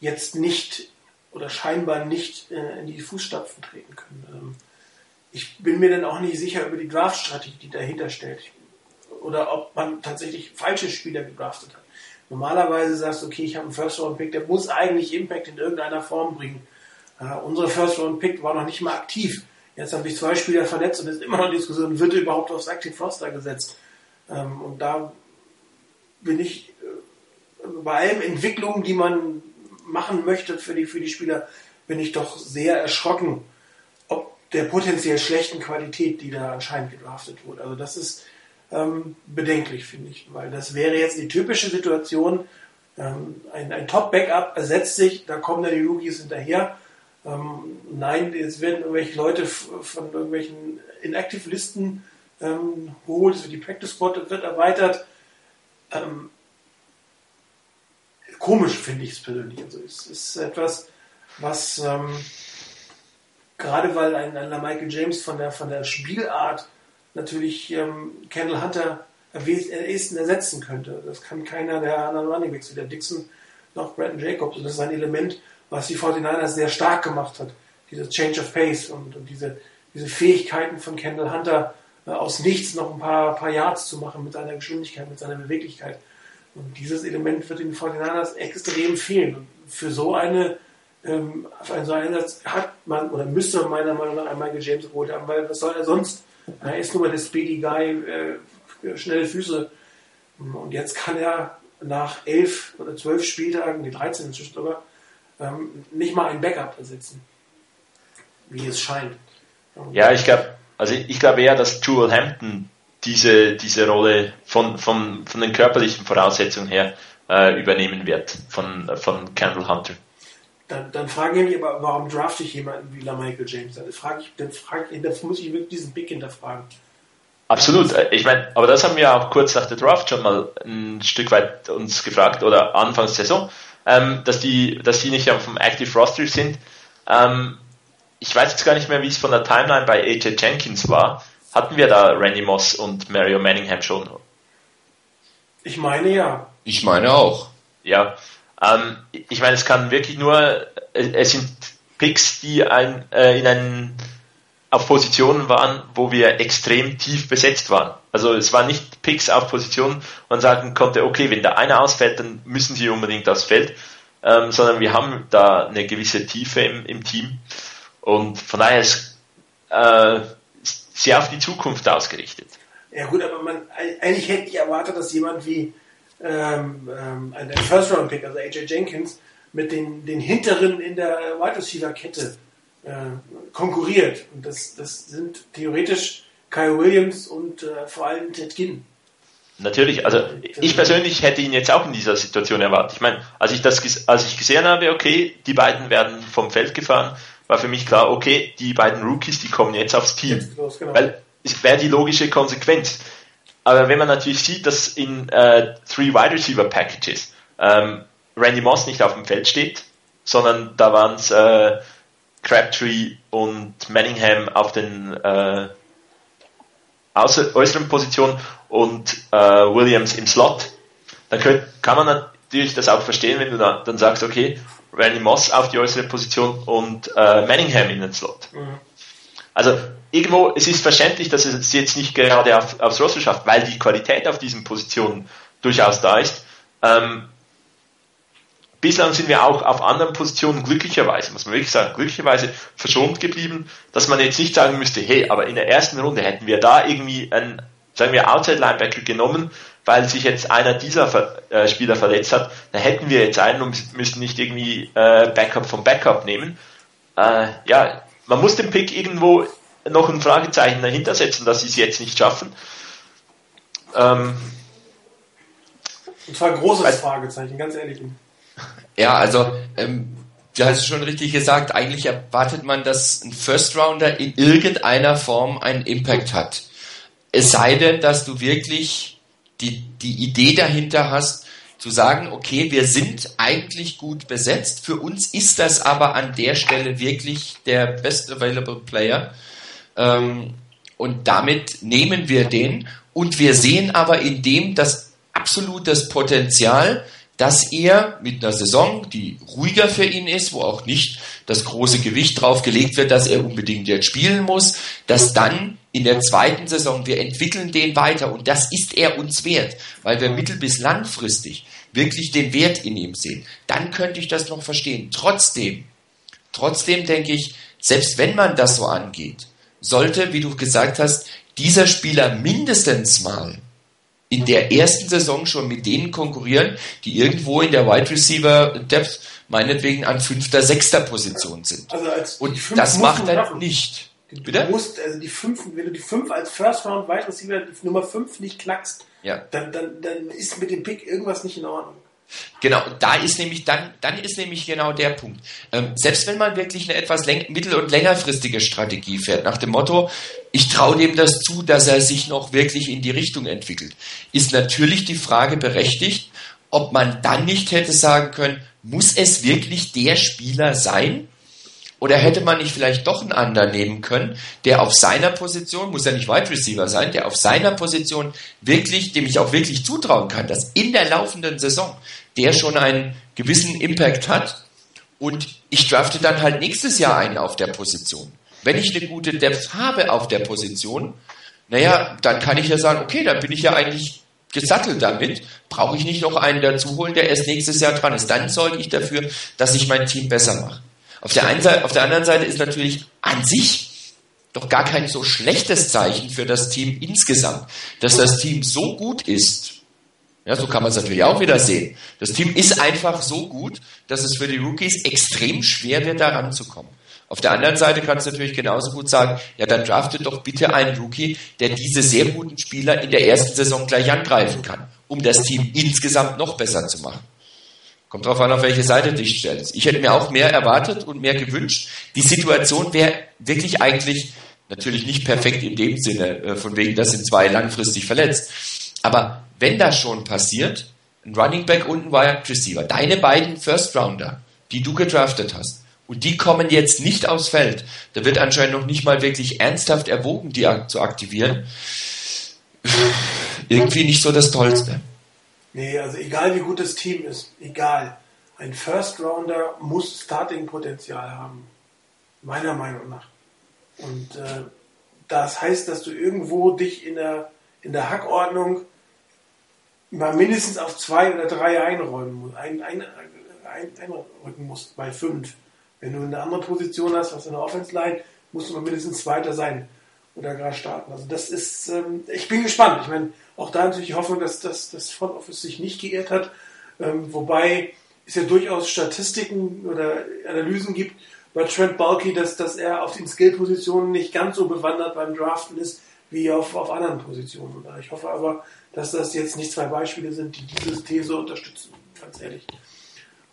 jetzt nicht oder scheinbar nicht äh, in die Fußstapfen treten können. Ähm, ich bin mir dann auch nicht sicher über die Draftstrategie, die dahinter steht. Oder ob man tatsächlich falsche Spieler gedraftet hat normalerweise sagst, okay, ich habe einen First-Round-Pick, der muss eigentlich Impact in irgendeiner Form bringen. Äh, unsere First-Round-Pick war noch nicht mal aktiv. Jetzt haben sich zwei Spieler verletzt und ist immer noch Diskussion, wird er überhaupt aufs Active Foster gesetzt? Ähm, und da bin ich äh, bei allen Entwicklungen, die man machen möchte für die, für die Spieler, bin ich doch sehr erschrocken, ob der potenziell schlechten Qualität, die da anscheinend gedraftet wurde. Also das ist, ähm, bedenklich, finde ich. Weil das wäre jetzt die typische Situation, ähm, ein, ein Top-Backup ersetzt sich, da kommen dann die Rookies hinterher. Ähm, nein, jetzt werden irgendwelche Leute von irgendwelchen Inactive-Listen ähm, geholt, die Practice Squad wird erweitert. Ähm, komisch finde ich es persönlich. Also es ist etwas, was ähm, gerade weil ein, ein Michael James von der, von der Spielart natürlich ähm, Kendall Hunter am ehesten ersetzen könnte. Das kann keiner der anderen Running Backs, weder Dixon noch Brandon Jacobs. Und das ist ein Element, was die 49ers sehr stark gemacht hat. Dieses Change of Pace und, und diese, diese Fähigkeiten von Kendall Hunter, äh, aus nichts noch ein paar, paar Yards zu machen mit seiner Geschwindigkeit, mit seiner Beweglichkeit. Und dieses Element wird den 49ers extrem fehlen. Und für so eine ähm, einen so Einsatz hat man oder müsste man meiner Meinung nach einmal James geholt haben, weil was soll er sonst? Er ist nur mal der Speedy Guy, äh, schnelle Füße. Und jetzt kann er nach elf oder zwölf Spieltagen, die 13 inzwischen sogar, ähm, nicht mal ein Backup ersetzen. Wie es scheint. Ja, ich glaube, also ich glaube eher, dass Jewel Hampton diese, diese Rolle von, von, von den körperlichen Voraussetzungen her äh, übernehmen wird von, von Kendall Hunter. Dann, dann frage ich mich aber, warum drafte ich jemanden wie Michael James? Dann frage ich, dann frage ich, dann muss ich wirklich diesen Pick hinterfragen. Absolut. Ich meine, aber das haben wir auch kurz nach der Draft schon mal ein Stück weit uns gefragt oder Anfangs Saison, ähm, dass die, dass die nicht vom Active Roster sind. Ähm, ich weiß jetzt gar nicht mehr, wie es von der Timeline bei AJ Jenkins war. Hatten wir da Randy Moss und Mario Manningham schon? Ich meine ja. Ich meine auch. Ja. Ähm, ich meine, es kann wirklich nur, es sind Picks, die ein, äh, in einen auf Positionen waren, wo wir extrem tief besetzt waren. Also es waren nicht Picks auf Positionen, wo man sagen konnte, okay, wenn da einer ausfällt, dann müssen sie unbedingt aufs Feld, ähm, sondern wir haben da eine gewisse Tiefe im, im Team und von daher ist äh, sehr auf die Zukunft ausgerichtet. Ja gut, aber man, eigentlich hätte ich erwartet, dass jemand wie ähm, ähm, ein First-Round-Pick, also AJ Jenkins, mit den, den Hinteren in der Wide Receiver-Kette äh, konkurriert. Und das, das sind theoretisch Kyle Williams und äh, vor allem Ted Ginn. Natürlich, also ich persönlich hätte ihn jetzt auch in dieser Situation erwartet. Ich meine, als ich das als ich gesehen habe, okay, die beiden werden vom Feld gefahren, war für mich klar, okay, die beiden Rookies, die kommen jetzt aufs Team. Jetzt los, genau. Weil es wäre die logische Konsequenz. Aber wenn man natürlich sieht, dass in äh, Three Wide Receiver Packages ähm, Randy Moss nicht auf dem Feld steht, sondern da waren es äh, Crabtree und Manningham auf den äh, äußeren Positionen und äh, Williams im Slot, dann könnt, kann man natürlich das auch verstehen, wenn du dann, dann sagst, okay, Randy Moss auf die äußere Position und äh, Manningham in den Slot. Mhm. Also irgendwo, es ist verständlich, dass es jetzt nicht gerade auf, aufs Roster schafft, weil die Qualität auf diesen Positionen durchaus da ist. Ähm, bislang sind wir auch auf anderen Positionen glücklicherweise, muss man wirklich sagen, glücklicherweise verschont geblieben, dass man jetzt nicht sagen müsste, hey, aber in der ersten Runde hätten wir da irgendwie einen, sagen wir, Outside Linebacker genommen, weil sich jetzt einer dieser äh, Spieler verletzt hat, dann hätten wir jetzt einen und müssten nicht irgendwie äh, Backup vom Backup nehmen. Äh, ja, man muss den Pick irgendwo noch ein Fragezeichen dahinter setzen, dass sie es jetzt nicht schaffen. Ähm, und zwar ein großes Fragezeichen, ganz ehrlich. Ja, also ähm, du hast schon richtig gesagt, eigentlich erwartet man, dass ein First Rounder in irgendeiner Form einen Impact hat. Es sei denn, dass du wirklich die, die Idee dahinter hast, zu sagen, okay, wir sind eigentlich gut besetzt, für uns ist das aber an der Stelle wirklich der best available Player ähm, und damit nehmen wir den und wir sehen aber in dem das absolutes Potenzial, dass er mit einer Saison, die ruhiger für ihn ist, wo auch nicht das große Gewicht drauf gelegt wird, dass er unbedingt jetzt spielen muss, dass dann in der zweiten Saison wir entwickeln den weiter und das ist er uns wert, weil wir mittel- bis langfristig wirklich den Wert in ihm sehen. Dann könnte ich das noch verstehen. Trotzdem, trotzdem denke ich, selbst wenn man das so angeht, sollte, wie du gesagt hast, dieser Spieler mindestens mal in der ersten Saison schon mit denen konkurrieren, die irgendwo in der Wide Receiver Depth meinetwegen an fünfter, sechster Position sind. Also Und das macht er nicht. Du Bitte? musst, also die fünf, wenn du die fünf als First Round Wide Receiver Nummer fünf nicht knackst, ja. dann, dann, dann ist mit dem Pick irgendwas nicht in Ordnung. Genau, da ist nämlich dann, dann ist nämlich genau der Punkt. Ähm, selbst wenn man wirklich eine etwas mittel- und längerfristige Strategie fährt, nach dem Motto, ich traue dem das zu, dass er sich noch wirklich in die Richtung entwickelt, ist natürlich die Frage berechtigt, ob man dann nicht hätte sagen können, muss es wirklich der Spieler sein, Oder hätte man nicht vielleicht doch einen anderen nehmen können, der auf seiner Position, muss ja nicht Wide Receiver sein, der auf seiner Position wirklich, dem ich auch wirklich zutrauen kann, dass in der laufenden Saison der schon einen gewissen Impact hat und ich drafte dann halt nächstes Jahr einen auf der Position. Wenn ich eine gute Depth habe auf der Position, naja, dann kann ich ja sagen, okay, dann bin ich ja eigentlich gesattelt damit, brauche ich nicht noch einen dazu holen, der erst nächstes Jahr dran ist. Dann sorge ich dafür, dass ich mein Team besser mache. Auf der, einen Seite, auf der anderen Seite ist natürlich an sich doch gar kein so schlechtes Zeichen für das Team insgesamt, dass das Team so gut ist. Ja, so kann man es natürlich auch wieder sehen. Das Team ist einfach so gut, dass es für die Rookies extrem schwer wird, da ranzukommen. Auf der anderen Seite kannst du natürlich genauso gut sagen, ja, dann draftet doch bitte einen Rookie, der diese sehr guten Spieler in der ersten Saison gleich angreifen kann, um das Team insgesamt noch besser zu machen. Kommt drauf an, auf welche Seite du dich stellst. Ich hätte mir auch mehr erwartet und mehr gewünscht. Die Situation wäre wirklich eigentlich natürlich nicht perfekt in dem Sinne, äh, von wegen, das sind zwei langfristig verletzt. Aber wenn das schon passiert, ein Running Back und ein Wide Receiver, deine beiden First Rounder, die du gedraftet hast, und die kommen jetzt nicht aufs Feld. Da wird anscheinend noch nicht mal wirklich ernsthaft erwogen, die zu aktivieren. Irgendwie nicht so das Tollste. Nee, also egal wie gut das Team ist, egal. Ein First Rounder muss Starting-Potenzial haben. Meiner Meinung nach. Und äh, das heißt, dass du irgendwo dich in der, in der Hackordnung mal mindestens auf zwei oder drei einräumen ein, ein, ein, einrücken musst bei fünf. Wenn du eine andere Position hast, was in der Offense Line, musst du mal mindestens Zweiter sein oder gerade starten. Also das ist, ähm, ich bin gespannt. Ich meine, auch da natürlich die Hoffnung, dass das, das Front Office sich nicht geirrt hat. Ähm, wobei es ja durchaus Statistiken oder Analysen gibt bei Trent Bulky, dass, dass er auf den Skill-Positionen nicht ganz so bewandert beim Draften ist wie auf, auf anderen Positionen. Ich hoffe aber, dass das jetzt nicht zwei Beispiele sind, die diese These unterstützen, ganz ehrlich.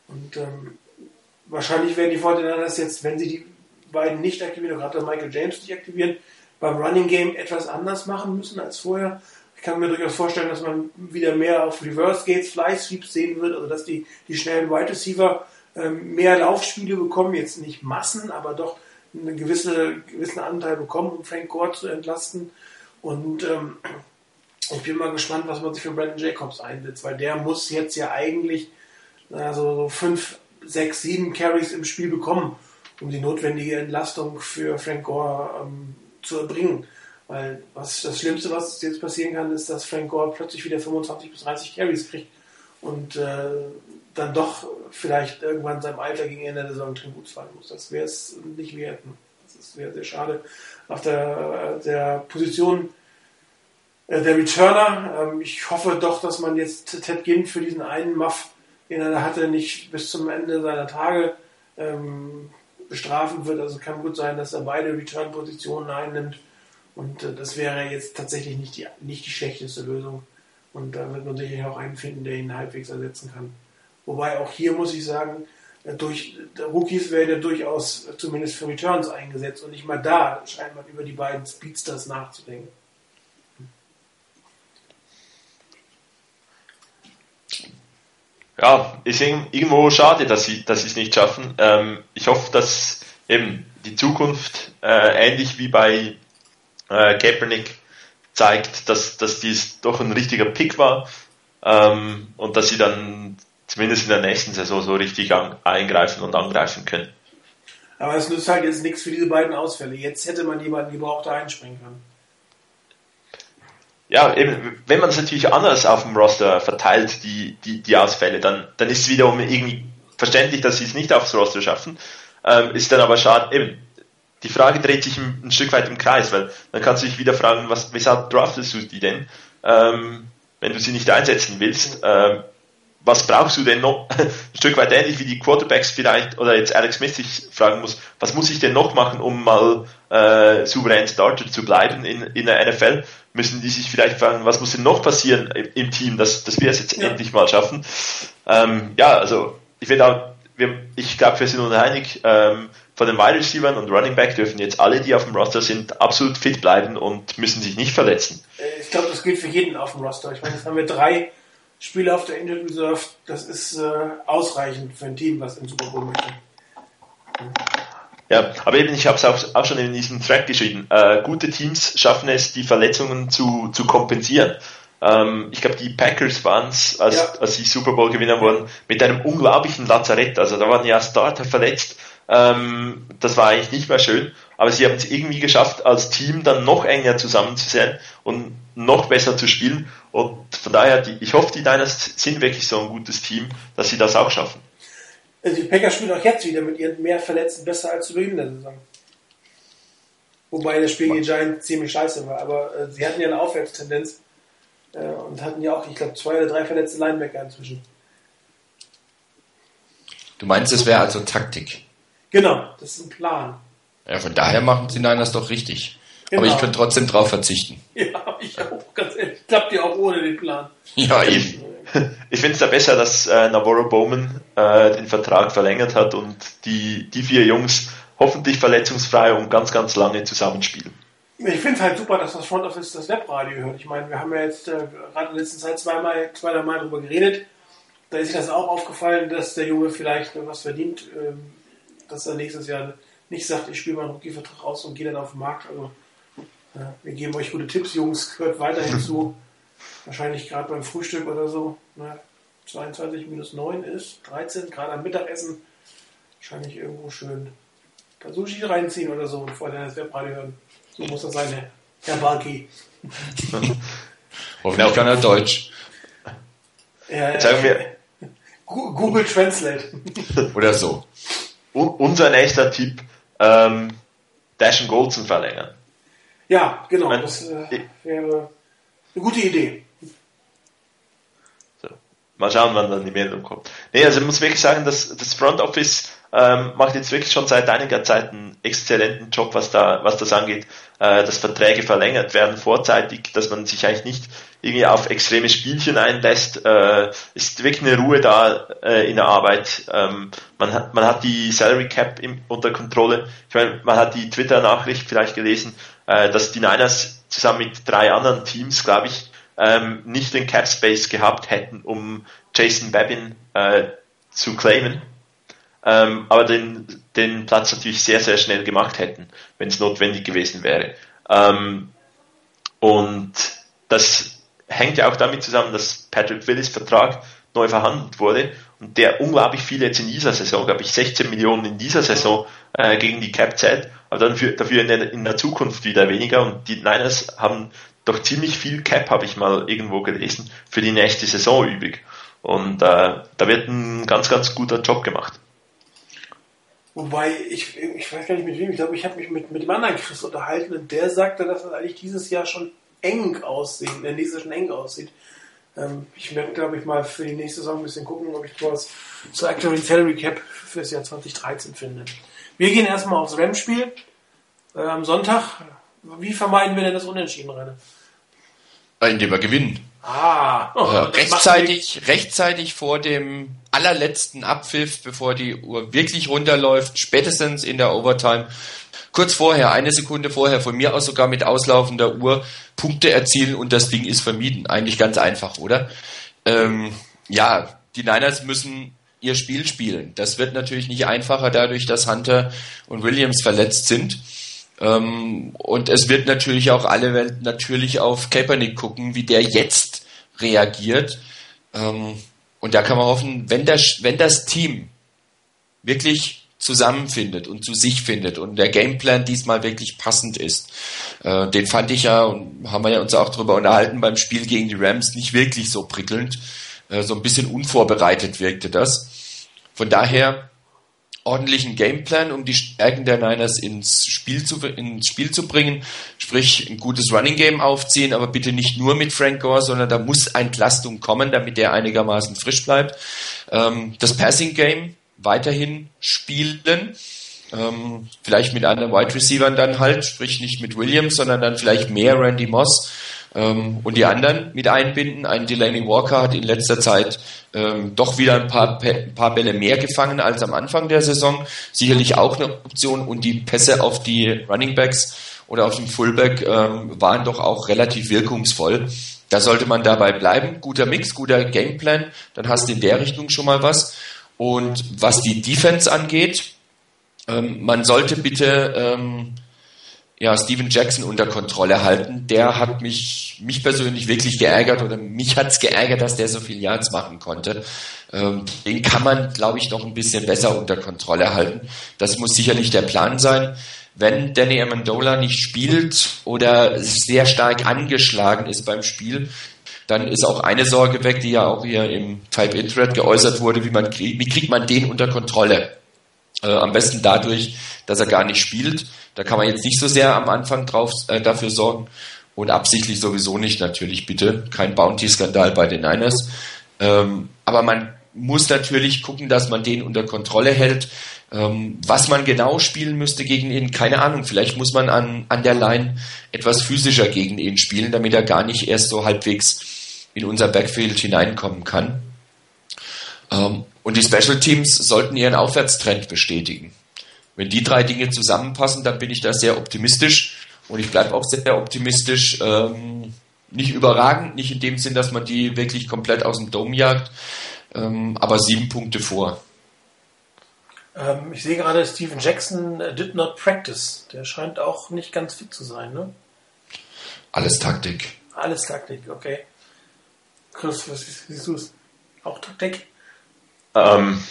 Und ähm, wahrscheinlich werden die Fortinanders jetzt, wenn sie die beiden nicht aktivieren, gerade Michael James nicht aktivieren, beim Running Game etwas anders machen müssen als vorher. Ich kann mir durchaus vorstellen, dass man wieder mehr auf Reverse Gates, Fly Sweeps sehen wird, also dass die, die schnellen Wide Receiver ähm, mehr Laufspiele bekommen, jetzt nicht Massen, aber doch einen gewisse, gewissen Anteil bekommen, um Frank Gore zu entlasten. Und ähm, ich bin mal gespannt, was man sich für Brandon Jacobs einsetzt, weil der muss jetzt ja eigentlich also so fünf sechs, sieben Carries im Spiel bekommen, um die notwendige Entlastung für Frank Gore ähm, zu erbringen. Weil was das Schlimmste, was jetzt passieren kann, ist, dass Frank Gore plötzlich wieder 25 bis 30 Carries kriegt und äh, dann doch vielleicht irgendwann seinem Alter gegen Ende der Saison Tribut fallen muss. Das wäre es nicht wert. Das wäre sehr schade. Auf der, der Position äh, der Returner, ähm, ich hoffe doch, dass man jetzt Ted Ginn für diesen einen Muff den er hatte, nicht bis zum Ende seiner Tage ähm, bestrafen wird. Also kann gut sein, dass er beide Return-Positionen einnimmt. Und äh, das wäre jetzt tatsächlich nicht die, nicht die schlechteste Lösung. Und da wird man sicherlich auch einen finden, der ihn halbwegs ersetzen kann. Wobei auch hier muss ich sagen, durch Rookies werden ja durchaus zumindest für Returns eingesetzt und nicht mal da scheint man über die beiden Speedsters nachzudenken. ja, ist irgendwo schade, dass sie, dass sie es nicht schaffen. Ähm, ich hoffe, dass eben die Zukunft äh, ähnlich wie bei äh, Kaepernick zeigt, dass, dass dies doch ein richtiger Pick war ähm, und dass sie dann zumindest in der nächsten Saison so richtig an, eingreifen und angreifen können. Aber es nützt halt jetzt nichts für diese beiden Ausfälle. Jetzt hätte man jemanden gebraucht, der einspringen kann ja, eben, wenn man es natürlich anders auf dem Roster verteilt, die, die, die Ausfälle, dann, dann ist es wiederum irgendwie verständlich, dass sie es nicht aufs Roster schaffen. Ähm, ist dann aber schade, eben, die Frage dreht sich ein, ein, Stück weit im Kreis, weil dann kannst du dich wieder fragen, was, weshalb draftest du die denn, ähm, wenn du sie nicht einsetzen willst? Ähm, was brauchst du denn noch? ein Stück weit ähnlich wie die Quarterbacks vielleicht, oder jetzt Alex Smith sich fragen muss, was muss ich denn noch machen, um mal äh, souverän Starter zu bleiben in, in der NFL? Müssen die sich vielleicht fragen, was muss denn noch passieren im Team, dass, dass wir es jetzt ja. endlich mal schaffen? Ähm, ja, also ich finde auch, wir, ich glaube, wir sind uns einig, ähm, von den Wide Receivers und Running Back dürfen jetzt alle, die auf dem Roster sind, absolut fit bleiben und müssen sich nicht verletzen. Äh, ich glaube, das gilt für jeden auf dem Roster. Ich meine, jetzt haben wir drei Spieler auf der Injured Reserve, das ist äh, ausreichend für ein Team, was in Super Bowl möchte. Ja, aber eben, ich habe es auch, auch schon in diesem Thread geschrieben. Äh, gute Teams schaffen es, die Verletzungen zu, zu kompensieren. Ähm, ich glaube, die Packers waren es, als, Ja. als sie Super Bowl Gewinner wurden, mit einem unglaublichen Lazarett. Also da waren ja Starter verletzt. Ähm, das war eigentlich nicht mehr schön. Aber sie haben es irgendwie geschafft, als Team dann noch enger zusammen zu sein und noch besser zu spielen. Und von daher, die, ich hoffe, die Niners sind wirklich so ein gutes Team, dass sie das auch schaffen. Also die Packers spielen auch jetzt wieder mit ihren mehr Verletzten besser als zu Beginn der Saison. Wobei das Spiel gegen die Giants ziemlich scheiße war, aber äh, sie hatten ja eine Aufwärtstendenz äh, und hatten ja auch, ich glaube, zwei oder drei verletzte Linebacker inzwischen. Du meinst, es wäre also Taktik. Genau, das ist ein Plan. Ja, von daher machen die Niners doch richtig. Genau. Aber ich könnte trotzdem drauf verzichten. Ja, ich auch, ganz ehrlich. Klappt ja auch ohne den Plan. Ja, eben. Ich finde es da besser, dass äh, Navarro Bowman äh, den Vertrag verlängert hat und die, die vier Jungs hoffentlich verletzungsfrei und ganz, ganz lange zusammenspielen. Ich finde es halt super, dass das Front Office das Webradio hört. Ich meine, wir haben ja jetzt äh, gerade in der letzten Zeit zweimal, zwei, drei Mal darüber geredet. Da ist sich das auch aufgefallen, dass der Junge vielleicht was verdient, ähm, dass er nächstes Jahr nicht sagt, ich spiele meinen Rookie-Vertrag aus und gehe dann auf den Markt. Also, ja, wir geben euch gute Tipps, Jungs, hört weiterhin zu. Wahrscheinlich gerade beim Frühstück oder so. Ne? 22 minus 9 ist 13, gerade am Mittagessen. Wahrscheinlich irgendwo schön ein paar Sushi reinziehen oder so und vorher das Webradio hören. So muss das sein, Herr- Herr Balki. Hoffentlich kann er Deutsch. Ja, Sagen wir, Google Translate. Oder so. un unser nächster Tipp, ähm, Dashen Goldson verlängern. Ja, genau. Mein- Das äh, wäre eine gute Idee. So. Mal schauen, wann dann die Meldung kommt. Nee, also ich muss wirklich sagen, dass das Front Office ähm, macht jetzt wirklich schon seit einiger Zeit einen exzellenten Job, was da, was das angeht, äh, dass Verträge verlängert werden vorzeitig, dass man sich eigentlich nicht irgendwie auf extreme Spielchen einlässt. Äh, ist wirklich eine Ruhe da äh, in der Arbeit. Ähm, man hat, man hat die Salary Cap im, unter Kontrolle. Ich meine, man hat die Twitter-Nachricht vielleicht gelesen, äh, dass die Niners zusammen mit drei anderen Teams, glaube ich, ähm, nicht den Cap Space gehabt hätten, um Jason Babin äh, zu claimen ähm, aber den, den Platz natürlich sehr, sehr schnell gemacht hätten, wenn es notwendig gewesen wäre. Ähm, und das hängt ja auch damit zusammen, dass Patrick Willis Vertrag neu verhandelt wurde und der unglaublich viel jetzt in dieser Saison, glaube ich 16 Millionen in dieser Saison äh, gegen die Cap zählt, aber dann für, dafür in der, in der Zukunft wieder weniger und die Niners haben doch ziemlich viel Cap, habe ich mal irgendwo gelesen, für die nächste Saison übrig. Und äh, da wird ein ganz, ganz guter Job gemacht. Wobei, ich, ich weiß gar nicht mit wem, ich glaube, ich habe mich mit, mit dem anderen Chris unterhalten und der sagte, dass das eigentlich dieses Jahr schon eng aussieht, äh, nächstes Jahr schon eng aussieht. Ähm, ich werde, glaube ich, mal für die nächste Saison ein bisschen gucken, ob ich was zur aktuellen Salary Cap für das Jahr 2013 finde. Wir gehen erstmal aufs Rams-Spiel äh, am Sonntag. Wie vermeiden wir denn das Unentschieden, Rennen? Indem wir gewinnen. Ah, oh, Äh, das macht rechtzeitig, rechtzeitig vor dem allerletzten Abpfiff, bevor die Uhr wirklich runterläuft, spätestens in der Overtime, kurz vorher, eine Sekunde vorher, von mir aus sogar mit auslaufender Uhr, Punkte erzielen und das Ding ist vermieden. Eigentlich ganz einfach, oder? Ähm, ja, die Niners müssen ihr Spiel spielen. Das wird natürlich nicht einfacher dadurch, dass Hunter und Williams verletzt sind. Ähm, und es wird natürlich auch alle Welt natürlich auf Kaepernick gucken, wie der jetzt reagiert. Ähm, und da kann man hoffen, wenn das, wenn das Team wirklich zusammenfindet und zu sich findet und der Gameplan diesmal wirklich passend ist, äh, den fand ich ja und haben wir ja uns auch darüber unterhalten beim Spiel gegen die Rams nicht wirklich so prickelnd. Äh, so ein bisschen unvorbereitet wirkte das. Von daher ordentlichen Gameplan, um die Stärken der Niners ins Spiel zu, ins Spiel zu bringen. Sprich, ein gutes Running Game aufziehen, aber bitte nicht nur mit Frank Gore, sondern da muss Entlastung kommen, damit der einigermaßen frisch bleibt. Ähm, das Passing Game weiterhin spielen. Ähm, vielleicht mit anderen Wide Receivern dann halt, sprich nicht mit Williams, sondern dann vielleicht mehr Randy Moss ähm, und die anderen mit einbinden. Ein Delaney Walker hat in letzter Zeit ähm, doch wieder ein paar, ein paar Bälle mehr gefangen als am Anfang der Saison. Sicherlich auch eine Option und die Pässe auf die Running Backs oder auf den Fullback ähm, waren doch auch relativ wirkungsvoll. Da sollte man dabei bleiben. Guter Mix, guter Gameplan, dann hast du in der Richtung schon mal was. Und was die Defense angeht, ähm, man sollte bitte ähm, ja, Steven Jackson unter Kontrolle halten. Der hat mich, mich persönlich wirklich geärgert oder mich hat's geärgert, dass der so viel Yards machen konnte. Ähm, den kann man, glaube ich, noch ein bisschen besser unter Kontrolle halten. Das muss sicherlich der Plan sein. Wenn Danny Amendola nicht spielt oder sehr stark angeschlagen ist beim Spiel, dann ist auch eine Sorge weg, die ja auch hier im Type Internet geäußert wurde, wie man wie kriegt man den unter Kontrolle? Äh, am besten dadurch, dass er gar nicht spielt. Da kann man jetzt nicht so sehr am Anfang drauf äh, dafür sorgen und absichtlich sowieso nicht natürlich bitte kein Bounty-Skandal bei den Niners. Ähm, aber man muss natürlich gucken, dass man den unter Kontrolle hält. Ähm, was man genau spielen müsste gegen ihn, keine Ahnung. Vielleicht muss man an, an der Line etwas physischer gegen ihn spielen, damit er gar nicht erst so halbwegs in unser Backfield hineinkommen kann. Ähm, und die Special Teams sollten ihren Aufwärtstrend bestätigen. Wenn die drei Dinge zusammenpassen, dann bin ich da sehr optimistisch und ich bleibe auch sehr optimistisch. Ähm, nicht überragend, nicht in dem Sinn, dass man die wirklich komplett aus dem Dom jagt, ähm, aber sieben Punkte vor. Ähm, ich sehe gerade, Steven Jackson äh, did not practice. Der scheint auch nicht ganz fit zu sein, ne? Alles Taktik. Alles Taktik, okay. Chris, was siehst du? Auch Taktik? Ähm,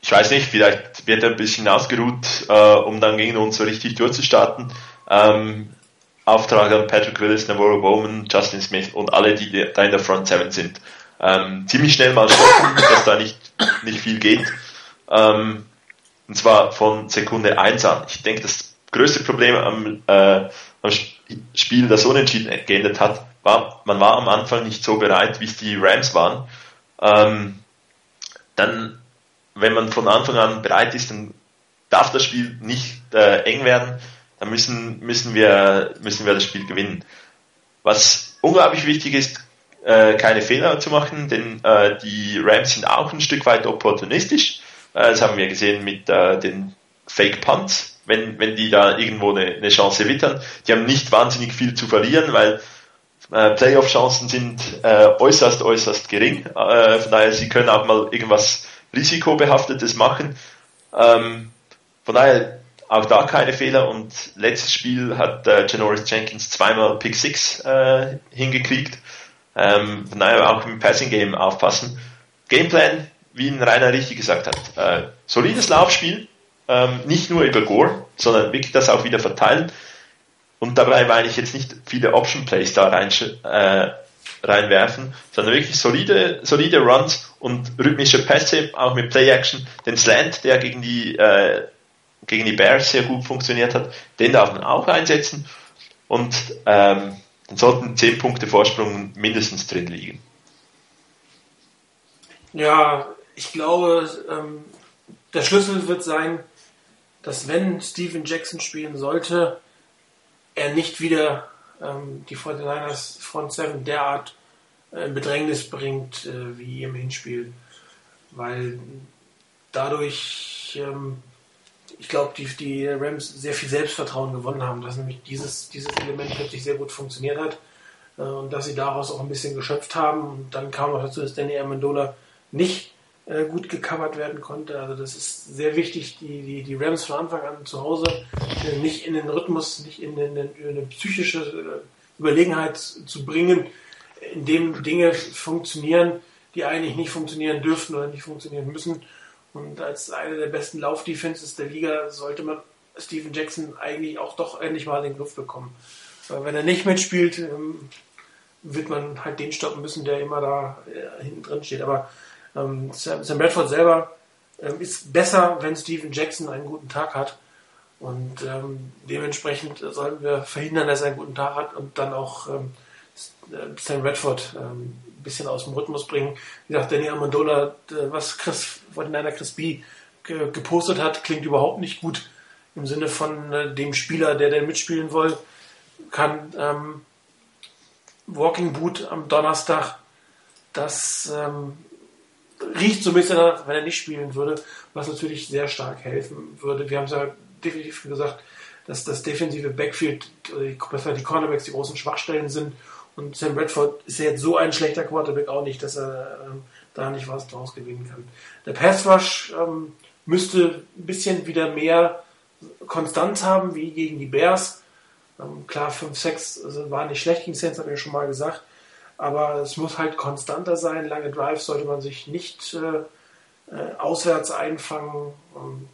ich weiß nicht, vielleicht wird er ein bisschen ausgeruht, äh, um dann gegen uns so richtig durchzustarten. Ähm, Auftrag an Patrick Willis, Navarro Bowman, Justin Smith und alle, die da in der Front 7 sind. Ähm, ziemlich schnell mal stoppen, dass da nicht, nicht viel geht. Ähm, und zwar von Sekunde 1 an. Ich denke, das größte Problem am, äh, am Spiel, das unentschieden geendet hat, war, man war am Anfang nicht so bereit, wie es die Rams waren. Ähm, dann wenn man von Anfang an bereit ist, dann darf das Spiel nicht äh, eng werden, dann müssen, müssen, wir, müssen wir das Spiel gewinnen. Was unglaublich wichtig ist, äh, keine Fehler zu machen, denn äh, die Rams sind auch ein Stück weit opportunistisch. Äh, das haben wir gesehen mit äh, den Fake Punts, wenn, wenn die da irgendwo eine, eine Chance wittern. Die haben nicht wahnsinnig viel zu verlieren, weil Playoff-Chancen sind äh, äußerst, äußerst gering. Äh, von daher, sie können auch mal irgendwas risikobehaftetes machen. Ähm, von daher auch da keine Fehler und letztes Spiel hat äh, Janoris Jenkins zweimal Pick 6 äh, hingekriegt. Ähm, von daher auch im Passing Game aufpassen. Gameplan, wie ein Rainer richtig gesagt hat, äh, solides Laufspiel, ähm, nicht nur über Gore, sondern wirklich das auch wieder verteilen. Und dabei meine ich jetzt nicht viele Option Plays da rein, äh, reinwerfen, sondern wirklich solide, solide Runs und rhythmische Pässe, auch mit Play Action. Den Slant, der gegen die, äh, gegen die Bears sehr gut funktioniert hat, den darf man auch einsetzen und ähm, dann sollten 10 Punkte Vorsprung mindestens drin liegen. Ja, ich glaube, ähm, der Schlüssel wird sein, dass wenn Steven Jackson spielen sollte, er nicht wieder ähm, die 49ers Front 7 derart äh, in Bedrängnis bringt äh, wie im Hinspiel. Weil dadurch, ähm, ich glaube, die, die Rams sehr viel Selbstvertrauen gewonnen haben, dass nämlich dieses, dieses Element plötzlich sehr gut funktioniert hat äh, und dass sie daraus auch ein bisschen geschöpft haben. Und dann kam noch dazu, dass Danny Amendola nicht äh, gut gecovert werden konnte. Also das ist sehr wichtig, die, die, die Rams von Anfang an zu Hause äh, nicht in den Rhythmus, nicht in, den, in eine psychische äh, Überlegenheit zu bringen, in dem Dinge funktionieren, die eigentlich nicht funktionieren dürften oder nicht funktionieren müssen. Und als eine der besten Laufdefenses der Liga sollte man Steven Jackson eigentlich auch doch endlich mal in den Griff bekommen. Weil wenn er nicht mitspielt, ähm, wird man halt den stoppen müssen, der immer da hinten drin steht. Aber ähm, Sam Bradford selber ähm, ist besser, wenn Steven Jackson einen guten Tag hat. Und ähm, dementsprechend sollten wir verhindern, dass er einen guten Tag hat und dann auch ähm, Sam Redford ähm, ein bisschen aus dem Rhythmus bringen. Wie gesagt, Danny Amendola, was Chris von einer Chris B ge gepostet hat, klingt überhaupt nicht gut im Sinne von äh, dem Spieler, der denn mitspielen will, kann ähm, Walking Boot am Donnerstag, das ähm, riecht so ein bisschen danach, wenn er nicht spielen würde, was natürlich sehr stark helfen würde. Wir haben es ja definitiv gesagt, dass das defensive Backfield, dass die Cornerbacks die großen Schwachstellen sind. Und Sam Bradford ist ja jetzt so ein schlechter Quarterback auch nicht, dass er ähm, da nicht was draus gewinnen kann. Der Pass Rush ähm, müsste ein bisschen wieder mehr Konstanz haben wie gegen die Bears. Ähm, klar, 5-6 also waren nicht schlecht gegen Saints, habe ich ja schon mal gesagt. Aber es muss halt konstanter sein. Lange Drives sollte man sich nicht äh, äh, auswärts einfangen. Ähm,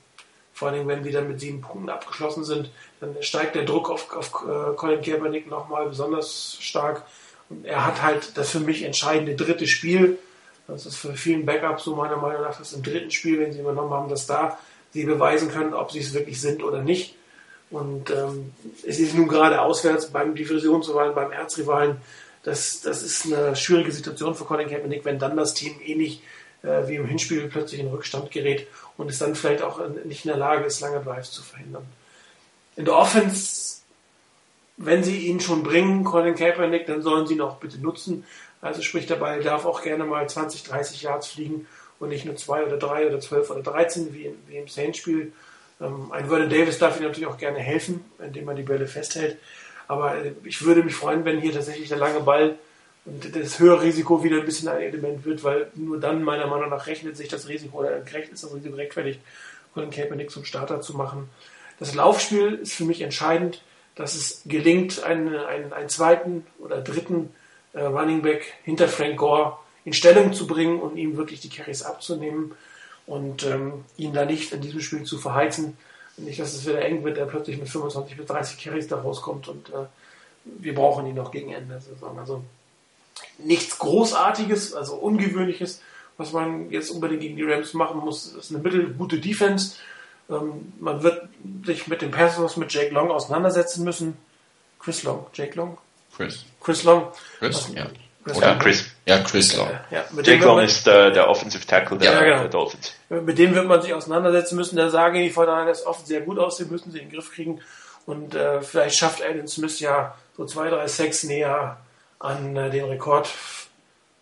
vor allem, wenn wir dann mit sieben Punkten abgeschlossen sind, dann steigt der Druck auf, auf äh, Colin Kaepernick nochmal besonders stark. Und er hat halt das für mich entscheidende dritte Spiel. Das ist für vielen Backups so meiner Meinung nach das im dritten Spiel, wenn sie übernommen haben, dass da sie beweisen können, ob sie es wirklich sind oder nicht. Und ähm, es ist nun gerade auswärts beim Divisionsrivalen, beim Erzrivalen. Das, das ist eine schwierige Situation für Colin Kaepernick, wenn dann das Team ähnlich äh, wie im Hinspiel plötzlich in Rückstand gerät und es dann vielleicht auch nicht in der Lage ist, lange Drives zu verhindern. In der Offense, wenn sie ihn schon bringen, Colin Kaepernick, dann sollen sie ihn auch bitte nutzen. Also sprich, der Ball darf auch gerne mal 20, 30 Yards fliegen und nicht nur 2 oder 3 oder 12 oder 13 wie, wie im Saints-Spiel. Ähm, ein Vernon Davis darf ihm natürlich auch gerne helfen, indem er die Bälle festhält. Aber äh, ich würde mich freuen, wenn hier tatsächlich der lange Ball und das höhere Risiko wieder ein bisschen ein Element wird, weil nur dann meiner Meinung nach rechnet sich das Risiko oder ist das Risiko rechtfertigt, Colin Kaepernick zum Starter zu machen. Das Laufspiel ist für mich entscheidend, dass es gelingt, einen, einen, einen zweiten oder dritten äh, Running Back hinter Frank Gore in Stellung zu bringen und ihm wirklich die Carries abzunehmen und ähm, ihn da nicht in diesem Spiel zu verheizen. Nicht, dass es wieder eng wird, er plötzlich mit 25 bis 30 Carries da rauskommt und äh, wir brauchen ihn noch gegen Ende der Saison. Also nichts Großartiges, also Ungewöhnliches, was man jetzt unbedingt gegen die Rams machen muss. Das ist eine mittelgute Defense. Ähm, man wird sich mit dem Passers mit Jake Long auseinandersetzen müssen. Chris Long, Jake Long? Chris. Chris Long. Chris, ja. Chris Ja, Long. Chris. Ja, Chris Long. Ja, mit dem Jake wird Long man- ist äh, der Offensive Tackle der, Ja, genau. der Dolphins. Mit denen wird man sich auseinandersetzen müssen. Da sagen die Fortinanders oft sehr gut aus, den müssen sie in den Griff kriegen. Und äh, vielleicht schafft Alan Smith ja so zwei, drei Sacks näher an äh, den Rekord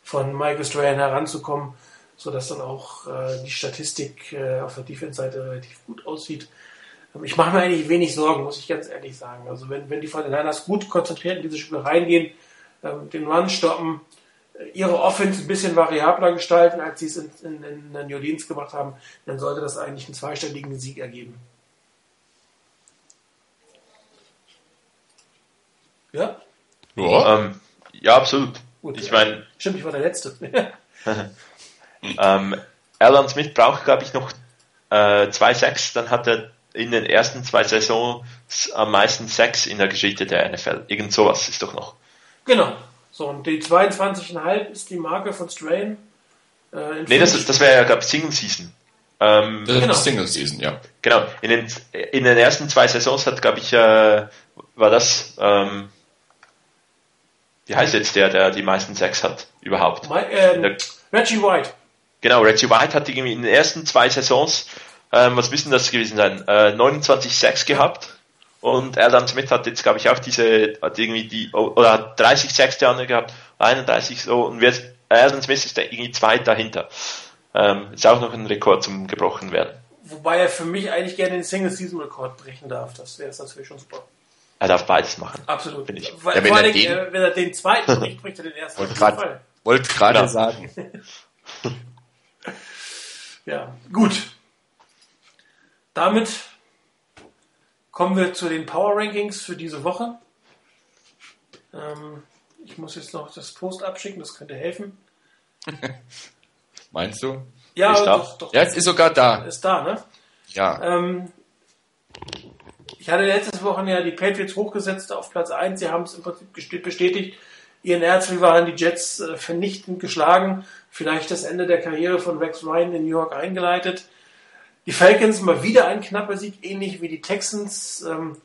von Michael Strahan heranzukommen, sodass dann auch äh, die Statistik äh, auf der Defense-Seite relativ gut aussieht. Ähm, Ich mache mir eigentlich wenig Sorgen, muss ich ganz ehrlich sagen. Also wenn, wenn die Fortinanders gut konzentriert in diese Spiele reingehen, den Run stoppen, äh, ihre Offense ein bisschen variabler gestalten, als sie es in, in, in New Orleans gemacht haben, dann sollte das eigentlich einen zweistelligen Sieg ergeben. Ja? Ja. Ähm, ja, absolut. Gut, ich ja. meine, Stimmt, ich war der Letzte. ähm, Alan Smith braucht, glaube ich, noch äh, zwei Sacks. Dann hat er in den ersten zwei Saisons am meisten Sacks in der Geschichte der NFL. Irgend sowas ist doch noch. Genau. So, und die 22,5 ist die Marke von Strain. Äh, in Nee, das, das wäre ja, glaube ich, Single Season. Ähm, Das ist Genau. Single Season, ja. Genau, in den, in den ersten zwei Saisons hat, glaube ich, äh, war das, ähm, wie heißt jetzt der, der die meisten Sacks hat überhaupt? Mi- ähm, der- Reggie White. Genau, Reggie White hat irgendwie in den ersten zwei Saisons, ähm, was müssen das gewesen sein, äh, 29 Sacks gehabt. Und Alan Smith hat jetzt, glaube ich, auch diese, hat irgendwie die, oder hat 30 Sacks der andere gehabt, 31 so, und wird, Alan Smith ist da irgendwie zwei dahinter. Ähm, ist auch noch ein Rekord zum gebrochen werden. Wobei er für mich eigentlich gerne den Single-Season-Rekord brechen darf. Das wäre natürlich schon super. Er darf beides machen. Absolut. Bin ich. Weil, Ja, wenn vor er den- äh, wenn er den zweiten bricht, bricht er den ersten. Wollte gerade Genau. sagen. Ja, gut. Damit kommen wir zu den Power Rankings für diese Woche. Ähm, ich muss jetzt noch das Post abschicken, das könnte helfen. Meinst du? Ja, doch, doch. Ja, es ist sogar da. Ist da, ne? Ja. Ähm, ich hatte letztes Wochen ja die Patriots hochgesetzt auf Platz 1. Sie haben es im Prinzip bestätigt. Ihren Erzrivalen, die Jets, äh, vernichtend geschlagen. Vielleicht das Ende der Karriere von Rex Ryan in New York eingeleitet. Die Falcons mal wieder ein knapper Sieg, ähnlich wie die Texans. Ähm,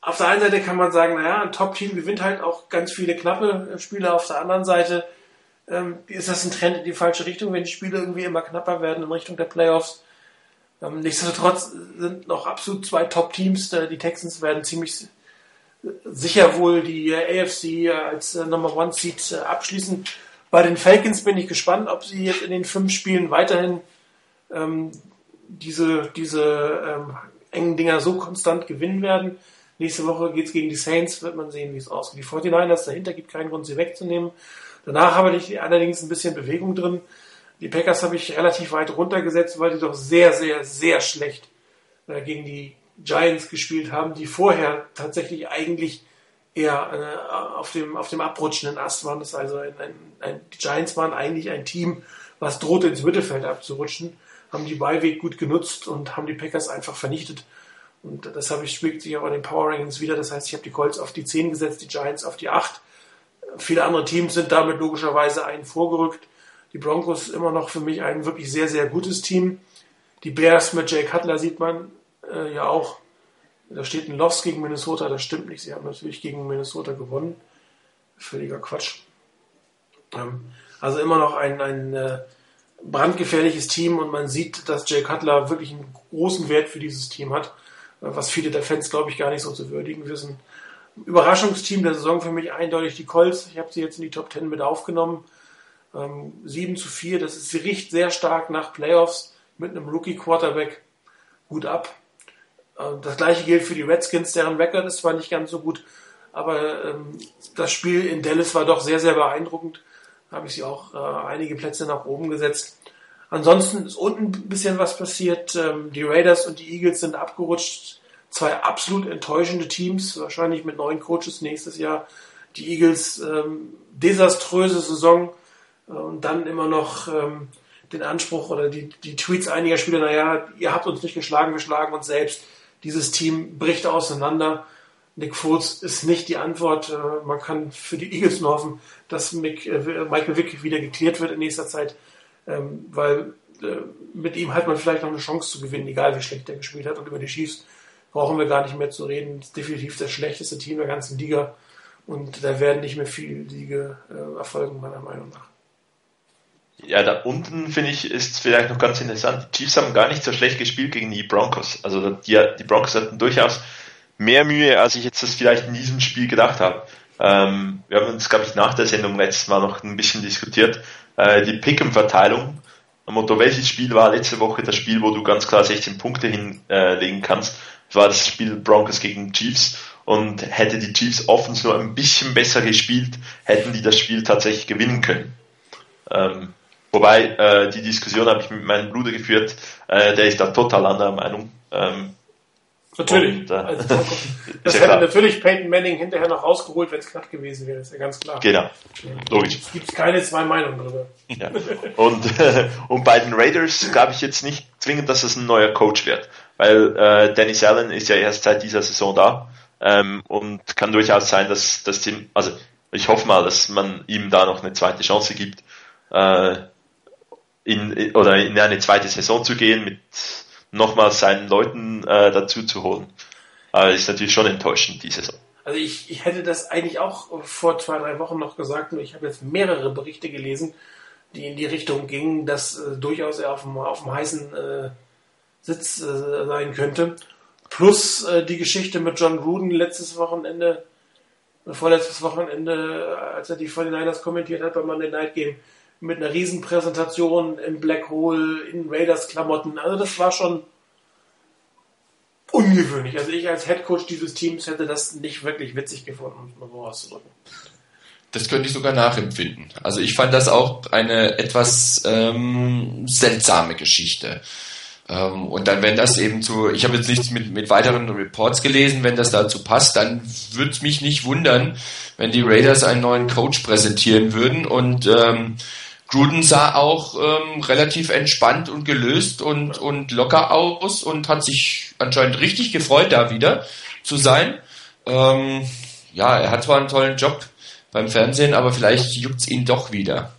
auf der einen Seite kann man sagen, naja, ein Top-Team gewinnt halt auch ganz viele knappe äh, Spiele. Auf der anderen Seite ähm, ist das ein Trend in die falsche Richtung, wenn die Spiele irgendwie immer knapper werden in Richtung der Playoffs. Ähm, nichtsdestotrotz sind noch absolut zwei Top-Teams. Die Texans werden ziemlich sicher wohl die äh, AFC äh, als Number One Seed abschließen. Bei den Falcons bin ich gespannt, ob sie jetzt in den fünf Spielen weiterhin ähm, diese, diese ähm, engen Dinger so konstant gewinnen werden. Nächste Woche geht's gegen die Saints, wird man sehen, wie es ausgeht. Die 49ers dahinter gibt keinen Grund, sie wegzunehmen. Danach habe ich allerdings ein bisschen Bewegung drin. Die Packers habe ich relativ weit runtergesetzt, weil die doch sehr, sehr, sehr schlecht äh, gegen die Giants gespielt haben, die vorher tatsächlich eigentlich eher äh, auf, dem, auf dem abrutschenden Ast waren. Das also ein, ein, ein, die Giants waren eigentlich ein Team, was drohte ins Mittelfeld abzurutschen, haben die Beiweg gut genutzt und haben die Packers einfach vernichtet. Und das habe ich spielt sich auch in den Power Rankings wieder. Das heißt, ich habe die Colts auf die 10 gesetzt, die Giants auf die 8. Viele andere Teams sind damit logischerweise einen vorgerückt. Die Broncos immer noch für mich ein wirklich sehr, sehr gutes Team. Die Bears mit Jay Cutler sieht man äh, ja auch. Da steht ein Loss gegen Minnesota, das stimmt nicht. Sie haben natürlich gegen Minnesota gewonnen. Völliger Quatsch. Ähm, also immer noch ein, ein äh, brandgefährliches Team und man sieht, dass Jay Cutler wirklich einen großen Wert für dieses Team hat, äh, was viele der Fans, glaube ich, gar nicht so zu würdigen wissen. Überraschungsteam der Saison für mich eindeutig die Colts. Ich habe sie jetzt in die Top 10 mit aufgenommen. Ähm, 7 zu 4, das ist, riecht sehr stark nach Playoffs mit einem Rookie-Quarterback. Gut ab. Ähm, das gleiche gilt für die Redskins, deren Record ist zwar nicht ganz so gut, aber ähm, das Spiel in Dallas war doch sehr, sehr beeindruckend. Habe ich sie auch äh, einige Plätze nach oben gesetzt. Ansonsten ist unten ein bisschen was passiert. Ähm, die Raiders und die Eagles sind abgerutscht. Zwei absolut enttäuschende Teams, wahrscheinlich mit neuen Coaches nächstes Jahr. Die Eagles, ähm, desaströse Saison äh, und dann immer noch ähm, den Anspruch oder die, die Tweets einiger Spieler, naja, ihr habt uns nicht geschlagen, wir schlagen uns selbst. Dieses Team bricht auseinander. Nick Foles ist nicht die Antwort. Äh, man kann für die Eagles nur hoffen, dass äh, Michael Wick wieder geklärt wird in nächster Zeit, ähm, weil äh, mit ihm hat man vielleicht noch eine Chance zu gewinnen, egal wie schlecht er gespielt hat. Und über die Chiefs brauchen wir gar nicht mehr zu reden. Das ist definitiv das schlechteste Team der ganzen Liga. Und da werden nicht mehr viele Siege erfolgen, meiner Meinung nach. Ja, da unten finde ich, ist vielleicht noch ganz interessant. Die Chiefs haben gar nicht so schlecht gespielt gegen die Broncos. Also die, die Broncos hatten durchaus mehr Mühe, als ich jetzt das vielleicht in diesem Spiel gedacht habe. Ähm, wir haben uns, glaube ich, nach der Sendung letztes Mal noch ein bisschen diskutiert. Äh, die Pick'em-Verteilung. Motto, welches Spiel war letzte Woche das Spiel, wo du ganz klar 16 Punkte hinlegen kannst? Das war das Spiel Broncos gegen Chiefs. Und hätte die Chiefs offens nur ein bisschen besser gespielt, hätten die das Spiel tatsächlich gewinnen können. Ähm, wobei, äh, die Diskussion habe ich mit meinem Bruder geführt, äh, der ist da total anderer Meinung. Ähm, Natürlich. Und, äh, also, das hätte klar. natürlich Peyton Manning hinterher noch rausgeholt, wenn es knapp gewesen wäre, ist ja ganz klar. Genau. Logisch. Es gibt keine zwei Meinungen darüber. Ja. Und, äh, und bei den Raiders glaube ich jetzt nicht zwingend, dass es ein neuer Coach wird, weil äh, Dennis Allen ist ja erst seit dieser Saison da ähm, und kann durchaus sein, dass das Team, also ich hoffe mal, dass man ihm da noch eine zweite Chance gibt, äh, in, oder in eine zweite Saison zu gehen mit nochmal seinen Leuten äh, dazu zu holen. Aber ist natürlich schon enttäuschend, diese Saison. Also ich, ich hätte das eigentlich auch vor zwei, drei Wochen noch gesagt, nur ich habe jetzt mehrere Berichte gelesen, die in die Richtung gingen, dass äh, durchaus er auf dem, auf dem heißen äh, Sitz äh, sein könnte. Plus äh, die Geschichte mit John Gruden letztes Wochenende, äh, vorletztes Wochenende, als er die 49ers kommentiert hat beim Monday Night Game, mit einer Riesenpräsentation im Black Hole, in Raiders-Klamotten. Also das war schon ungewöhnlich. Also ich als Headcoach dieses Teams hätte das nicht wirklich witzig gefunden, um es mal so auszudrücken. Das könnte ich sogar nachempfinden. Also ich fand das auch eine etwas ähm, seltsame Geschichte. Ähm, und dann, wenn das eben zu, ich habe jetzt nichts mit, mit weiteren Reports gelesen, wenn das dazu passt, dann würde es mich nicht wundern, wenn die Raiders einen neuen Coach präsentieren würden und ähm, Gruden sah auch ähm, relativ entspannt und gelöst und, und locker aus und hat sich anscheinend richtig gefreut, da wieder zu sein. Ähm, ja, er hat zwar einen tollen Job beim Fernsehen, aber vielleicht juckt's ihn doch wieder.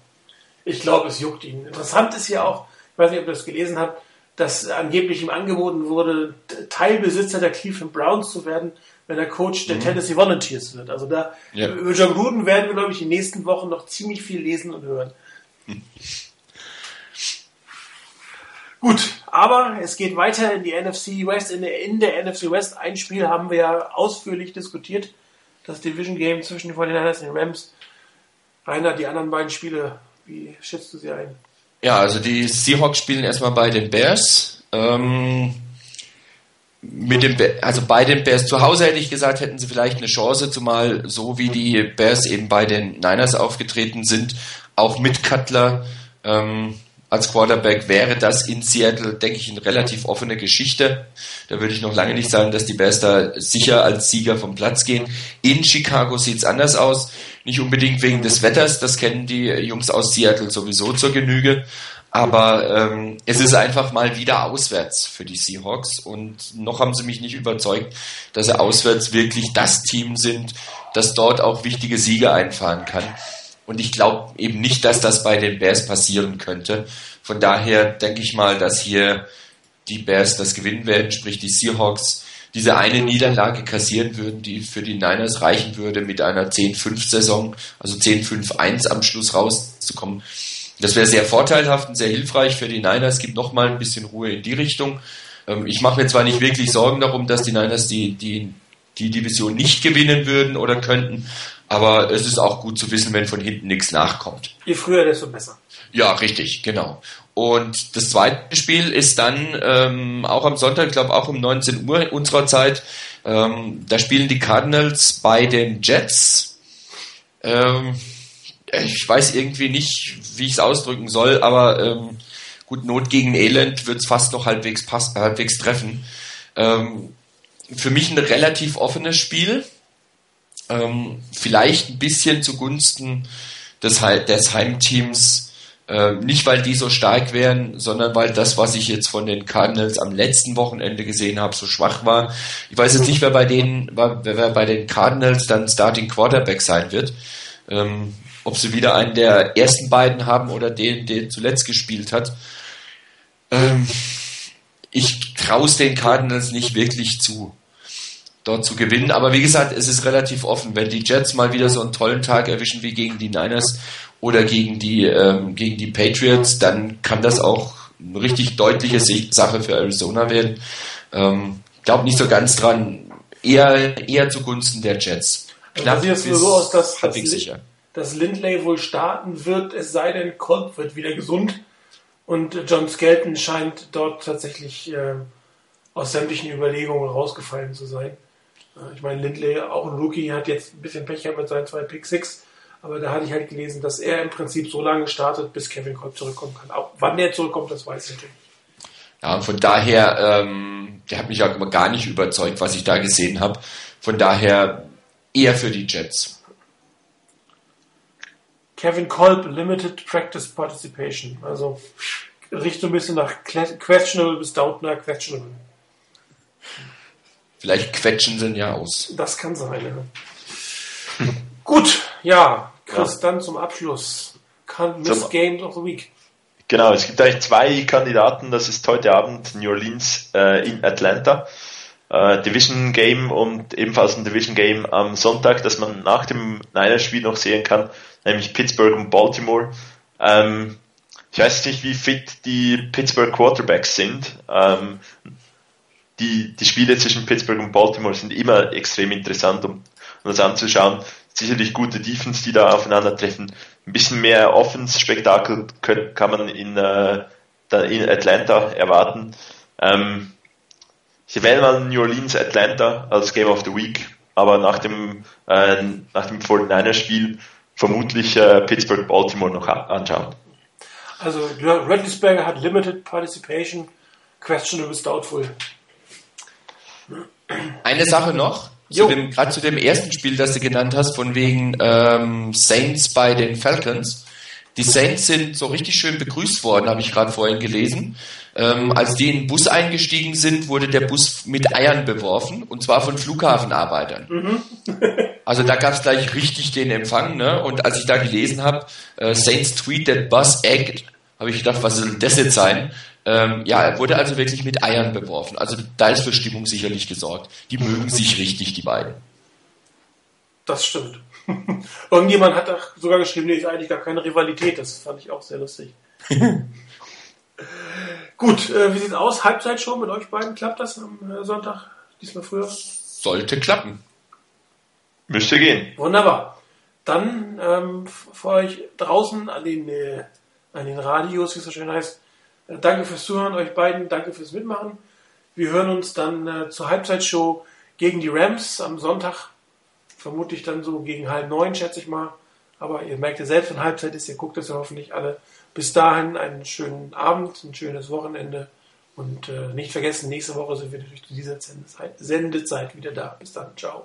Ich glaube, es juckt ihn. Interessant ist ja auch, ich weiß nicht, ob ihr das gelesen habt, dass angeblich ihm angeboten wurde, Teilbesitzer der Cleveland Browns zu werden, wenn er Coach der mhm. Tennessee Volunteers wird. Also da ja. über John Gruden werden wir, glaube ich, in den nächsten Wochen noch ziemlich viel lesen und hören. Gut, aber es geht weiter in die NFC West. In der, in der NFC West ein Spiel haben wir ja ausführlich diskutiert. Das Division Game zwischen den 49ers und den Rams. Rainer, die anderen beiden Spiele, wie schätzt du sie ein? Ja, also die Seahawks spielen erstmal bei den Bears. Ähm, mit dem, also bei den Bears zu Hause hätte ich gesagt, hätten sie vielleicht eine Chance, zumal so wie die Bears eben bei den Niners aufgetreten sind, auch mit Cutler. Ähm, als Quarterback wäre das in Seattle, denke ich, eine relativ offene Geschichte. Da würde ich noch lange nicht sagen, dass die Bears da sicher als Sieger vom Platz gehen. In Chicago sieht's anders aus. Nicht unbedingt wegen des Wetters, das kennen die Jungs aus Seattle sowieso zur Genüge. Aber ähm, es ist einfach mal wieder auswärts für die Seahawks und noch haben sie mich nicht überzeugt, dass sie auswärts wirklich das Team sind, das dort auch wichtige Siege einfahren kann. Und ich glaube eben nicht, dass das bei den Bears passieren könnte. Von daher denke ich mal, dass hier die Bears das gewinnen werden, sprich die Seahawks diese eine Niederlage kassieren würden, die für die Niners reichen würde, mit einer 10-5-Saison, also 10-5-1 am Schluss rauszukommen. Das wäre sehr vorteilhaft und sehr hilfreich für die Niners, gibt nochmal ein bisschen Ruhe in die Richtung. Ähm, ich mache mir zwar nicht wirklich Sorgen darum, dass die Niners die, die, die Division nicht gewinnen würden oder könnten, aber es ist auch gut zu wissen, wenn von hinten nichts nachkommt. Je früher, desto besser. Ja, richtig, genau. Und das zweite Spiel ist dann ähm, auch am Sonntag, ich glaube auch um 19 Uhr unserer Zeit. Ähm, da spielen die Cardinals bei den Jets. Ähm, ich weiß irgendwie nicht, wie ich es ausdrücken soll, aber ähm, gut, Not gegen Elend wird es fast noch halbwegs, pass halbwegs treffen. Ähm, für mich ein relativ offenes Spiel. Ähm, vielleicht ein bisschen zugunsten des, des Heimteams. Ähm, nicht, weil die so stark wären, sondern weil das, was ich jetzt von den Cardinals am letzten Wochenende gesehen habe, so schwach war. Ich weiß jetzt nicht, wer bei denen, wer bei den Cardinals dann Starting Quarterback sein wird. Ähm, ob sie wieder einen der ersten beiden haben oder den, der zuletzt gespielt hat. Ähm, ich traue es den Cardinals nicht wirklich zu dort zu gewinnen. Aber wie gesagt, es ist relativ offen. Wenn die Jets mal wieder so einen tollen Tag erwischen wie gegen die Niners oder gegen die, ähm, gegen die Patriots, dann kann das auch eine richtig deutliche Sache für Arizona werden. Ähm, glaube nicht so ganz dran. Eher, eher zugunsten der Jets. Also Knapp sieht es so aus, dass, dass, sicher. dass Lindley wohl starten wird, es sei denn, Kolb wird wieder gesund. Und John Skelton scheint dort tatsächlich äh, aus sämtlichen Überlegungen rausgefallen zu sein. Ich meine, Lindley, auch ein Rookie, hat jetzt ein bisschen Pech gehabt mit seinen zwei Pick Six. Aber da hatte ich halt gelesen, dass er im Prinzip so lange startet, bis Kevin Kolb zurückkommen kann. Auch wann er zurückkommt, das weiß ich natürlich. Ja, und von daher, ähm, der hat mich auch gar nicht überzeugt, was ich da gesehen habe. Von daher eher für die Jets. Kevin Kolb, Limited Practice Participation. Also riecht so ein bisschen nach questionable bis doubtner questionable. Vielleicht quetschen sie ihn ja aus. Das kann sein, ja. Gut, ja, Chris, ja. dann zum Abschluss. Can Miss zum, Games of the Week. Genau, es gibt eigentlich zwei Kandidaten. Das ist heute Abend New Orleans äh, in Atlanta. Äh, Division Game und ebenfalls ein Division Game am Sonntag, das man nach dem Niners-Spiel noch sehen kann, nämlich Pittsburgh und Baltimore. Ähm, ich weiß nicht, wie fit die Pittsburgh Quarterbacks sind. Ähm, die, die Spiele zwischen Pittsburgh und Baltimore sind immer extrem interessant, um, um das anzuschauen. Sicherlich gute Defense, die da aufeinandertreffen. Ein bisschen mehr Offense-Spektakel kann man in, äh, in Atlanta erwarten. Ähm, ich wähle mal New Orleans Atlanta als Game of the Week, aber nach dem, äh, nach dem 49er-Spiel vermutlich äh, Pittsburgh Baltimore noch anschauen. Also Redlisberger hat Limited Participation, questionable doubtful. Eine Sache noch, gerade zu dem ersten Spiel, das du genannt hast, von wegen ähm, Saints bei den Falcons. Die Saints sind so richtig schön begrüßt worden, habe ich gerade vorhin gelesen. Ähm, als die in den Bus eingestiegen sind, wurde der Bus mit Eiern beworfen, und zwar von Flughafenarbeitern. Mhm. also da gab es gleich richtig den Empfang. Ne? Und als ich da gelesen habe, äh, Saints tweet that bus egged, habe ich gedacht, was soll das jetzt sein? Ähm, ja, er wurde also wirklich mit Eiern beworfen. Also da ist für Stimmung sicherlich gesorgt. Die mögen sich richtig, die beiden. Das stimmt. Irgendjemand hat auch sogar geschrieben, nee, ist eigentlich gar keine Rivalität. Das fand ich auch sehr lustig. Gut, äh, wie sieht's aus? Halbzeit schon mit euch beiden? Klappt das am äh, Sonntag? Diesmal früher? Sollte klappen. Müsste gehen. Wunderbar. Dann ähm, für euch draußen an den, äh, an den Radios, wie es so schön heißt, äh, danke fürs Zuhören, euch beiden. Danke fürs Mitmachen. Wir hören uns dann äh, zur Halbzeitshow gegen die Rams am Sonntag. Vermutlich dann so gegen halb neun, schätze ich mal. Aber ihr merkt ja selbst, wenn Halbzeit ist, ihr guckt es ja hoffentlich alle. Bis dahin einen schönen Abend, ein schönes Wochenende. Und äh, nicht vergessen, nächste Woche sind wir durch diese Sendezeit wieder da. Bis dann, ciao.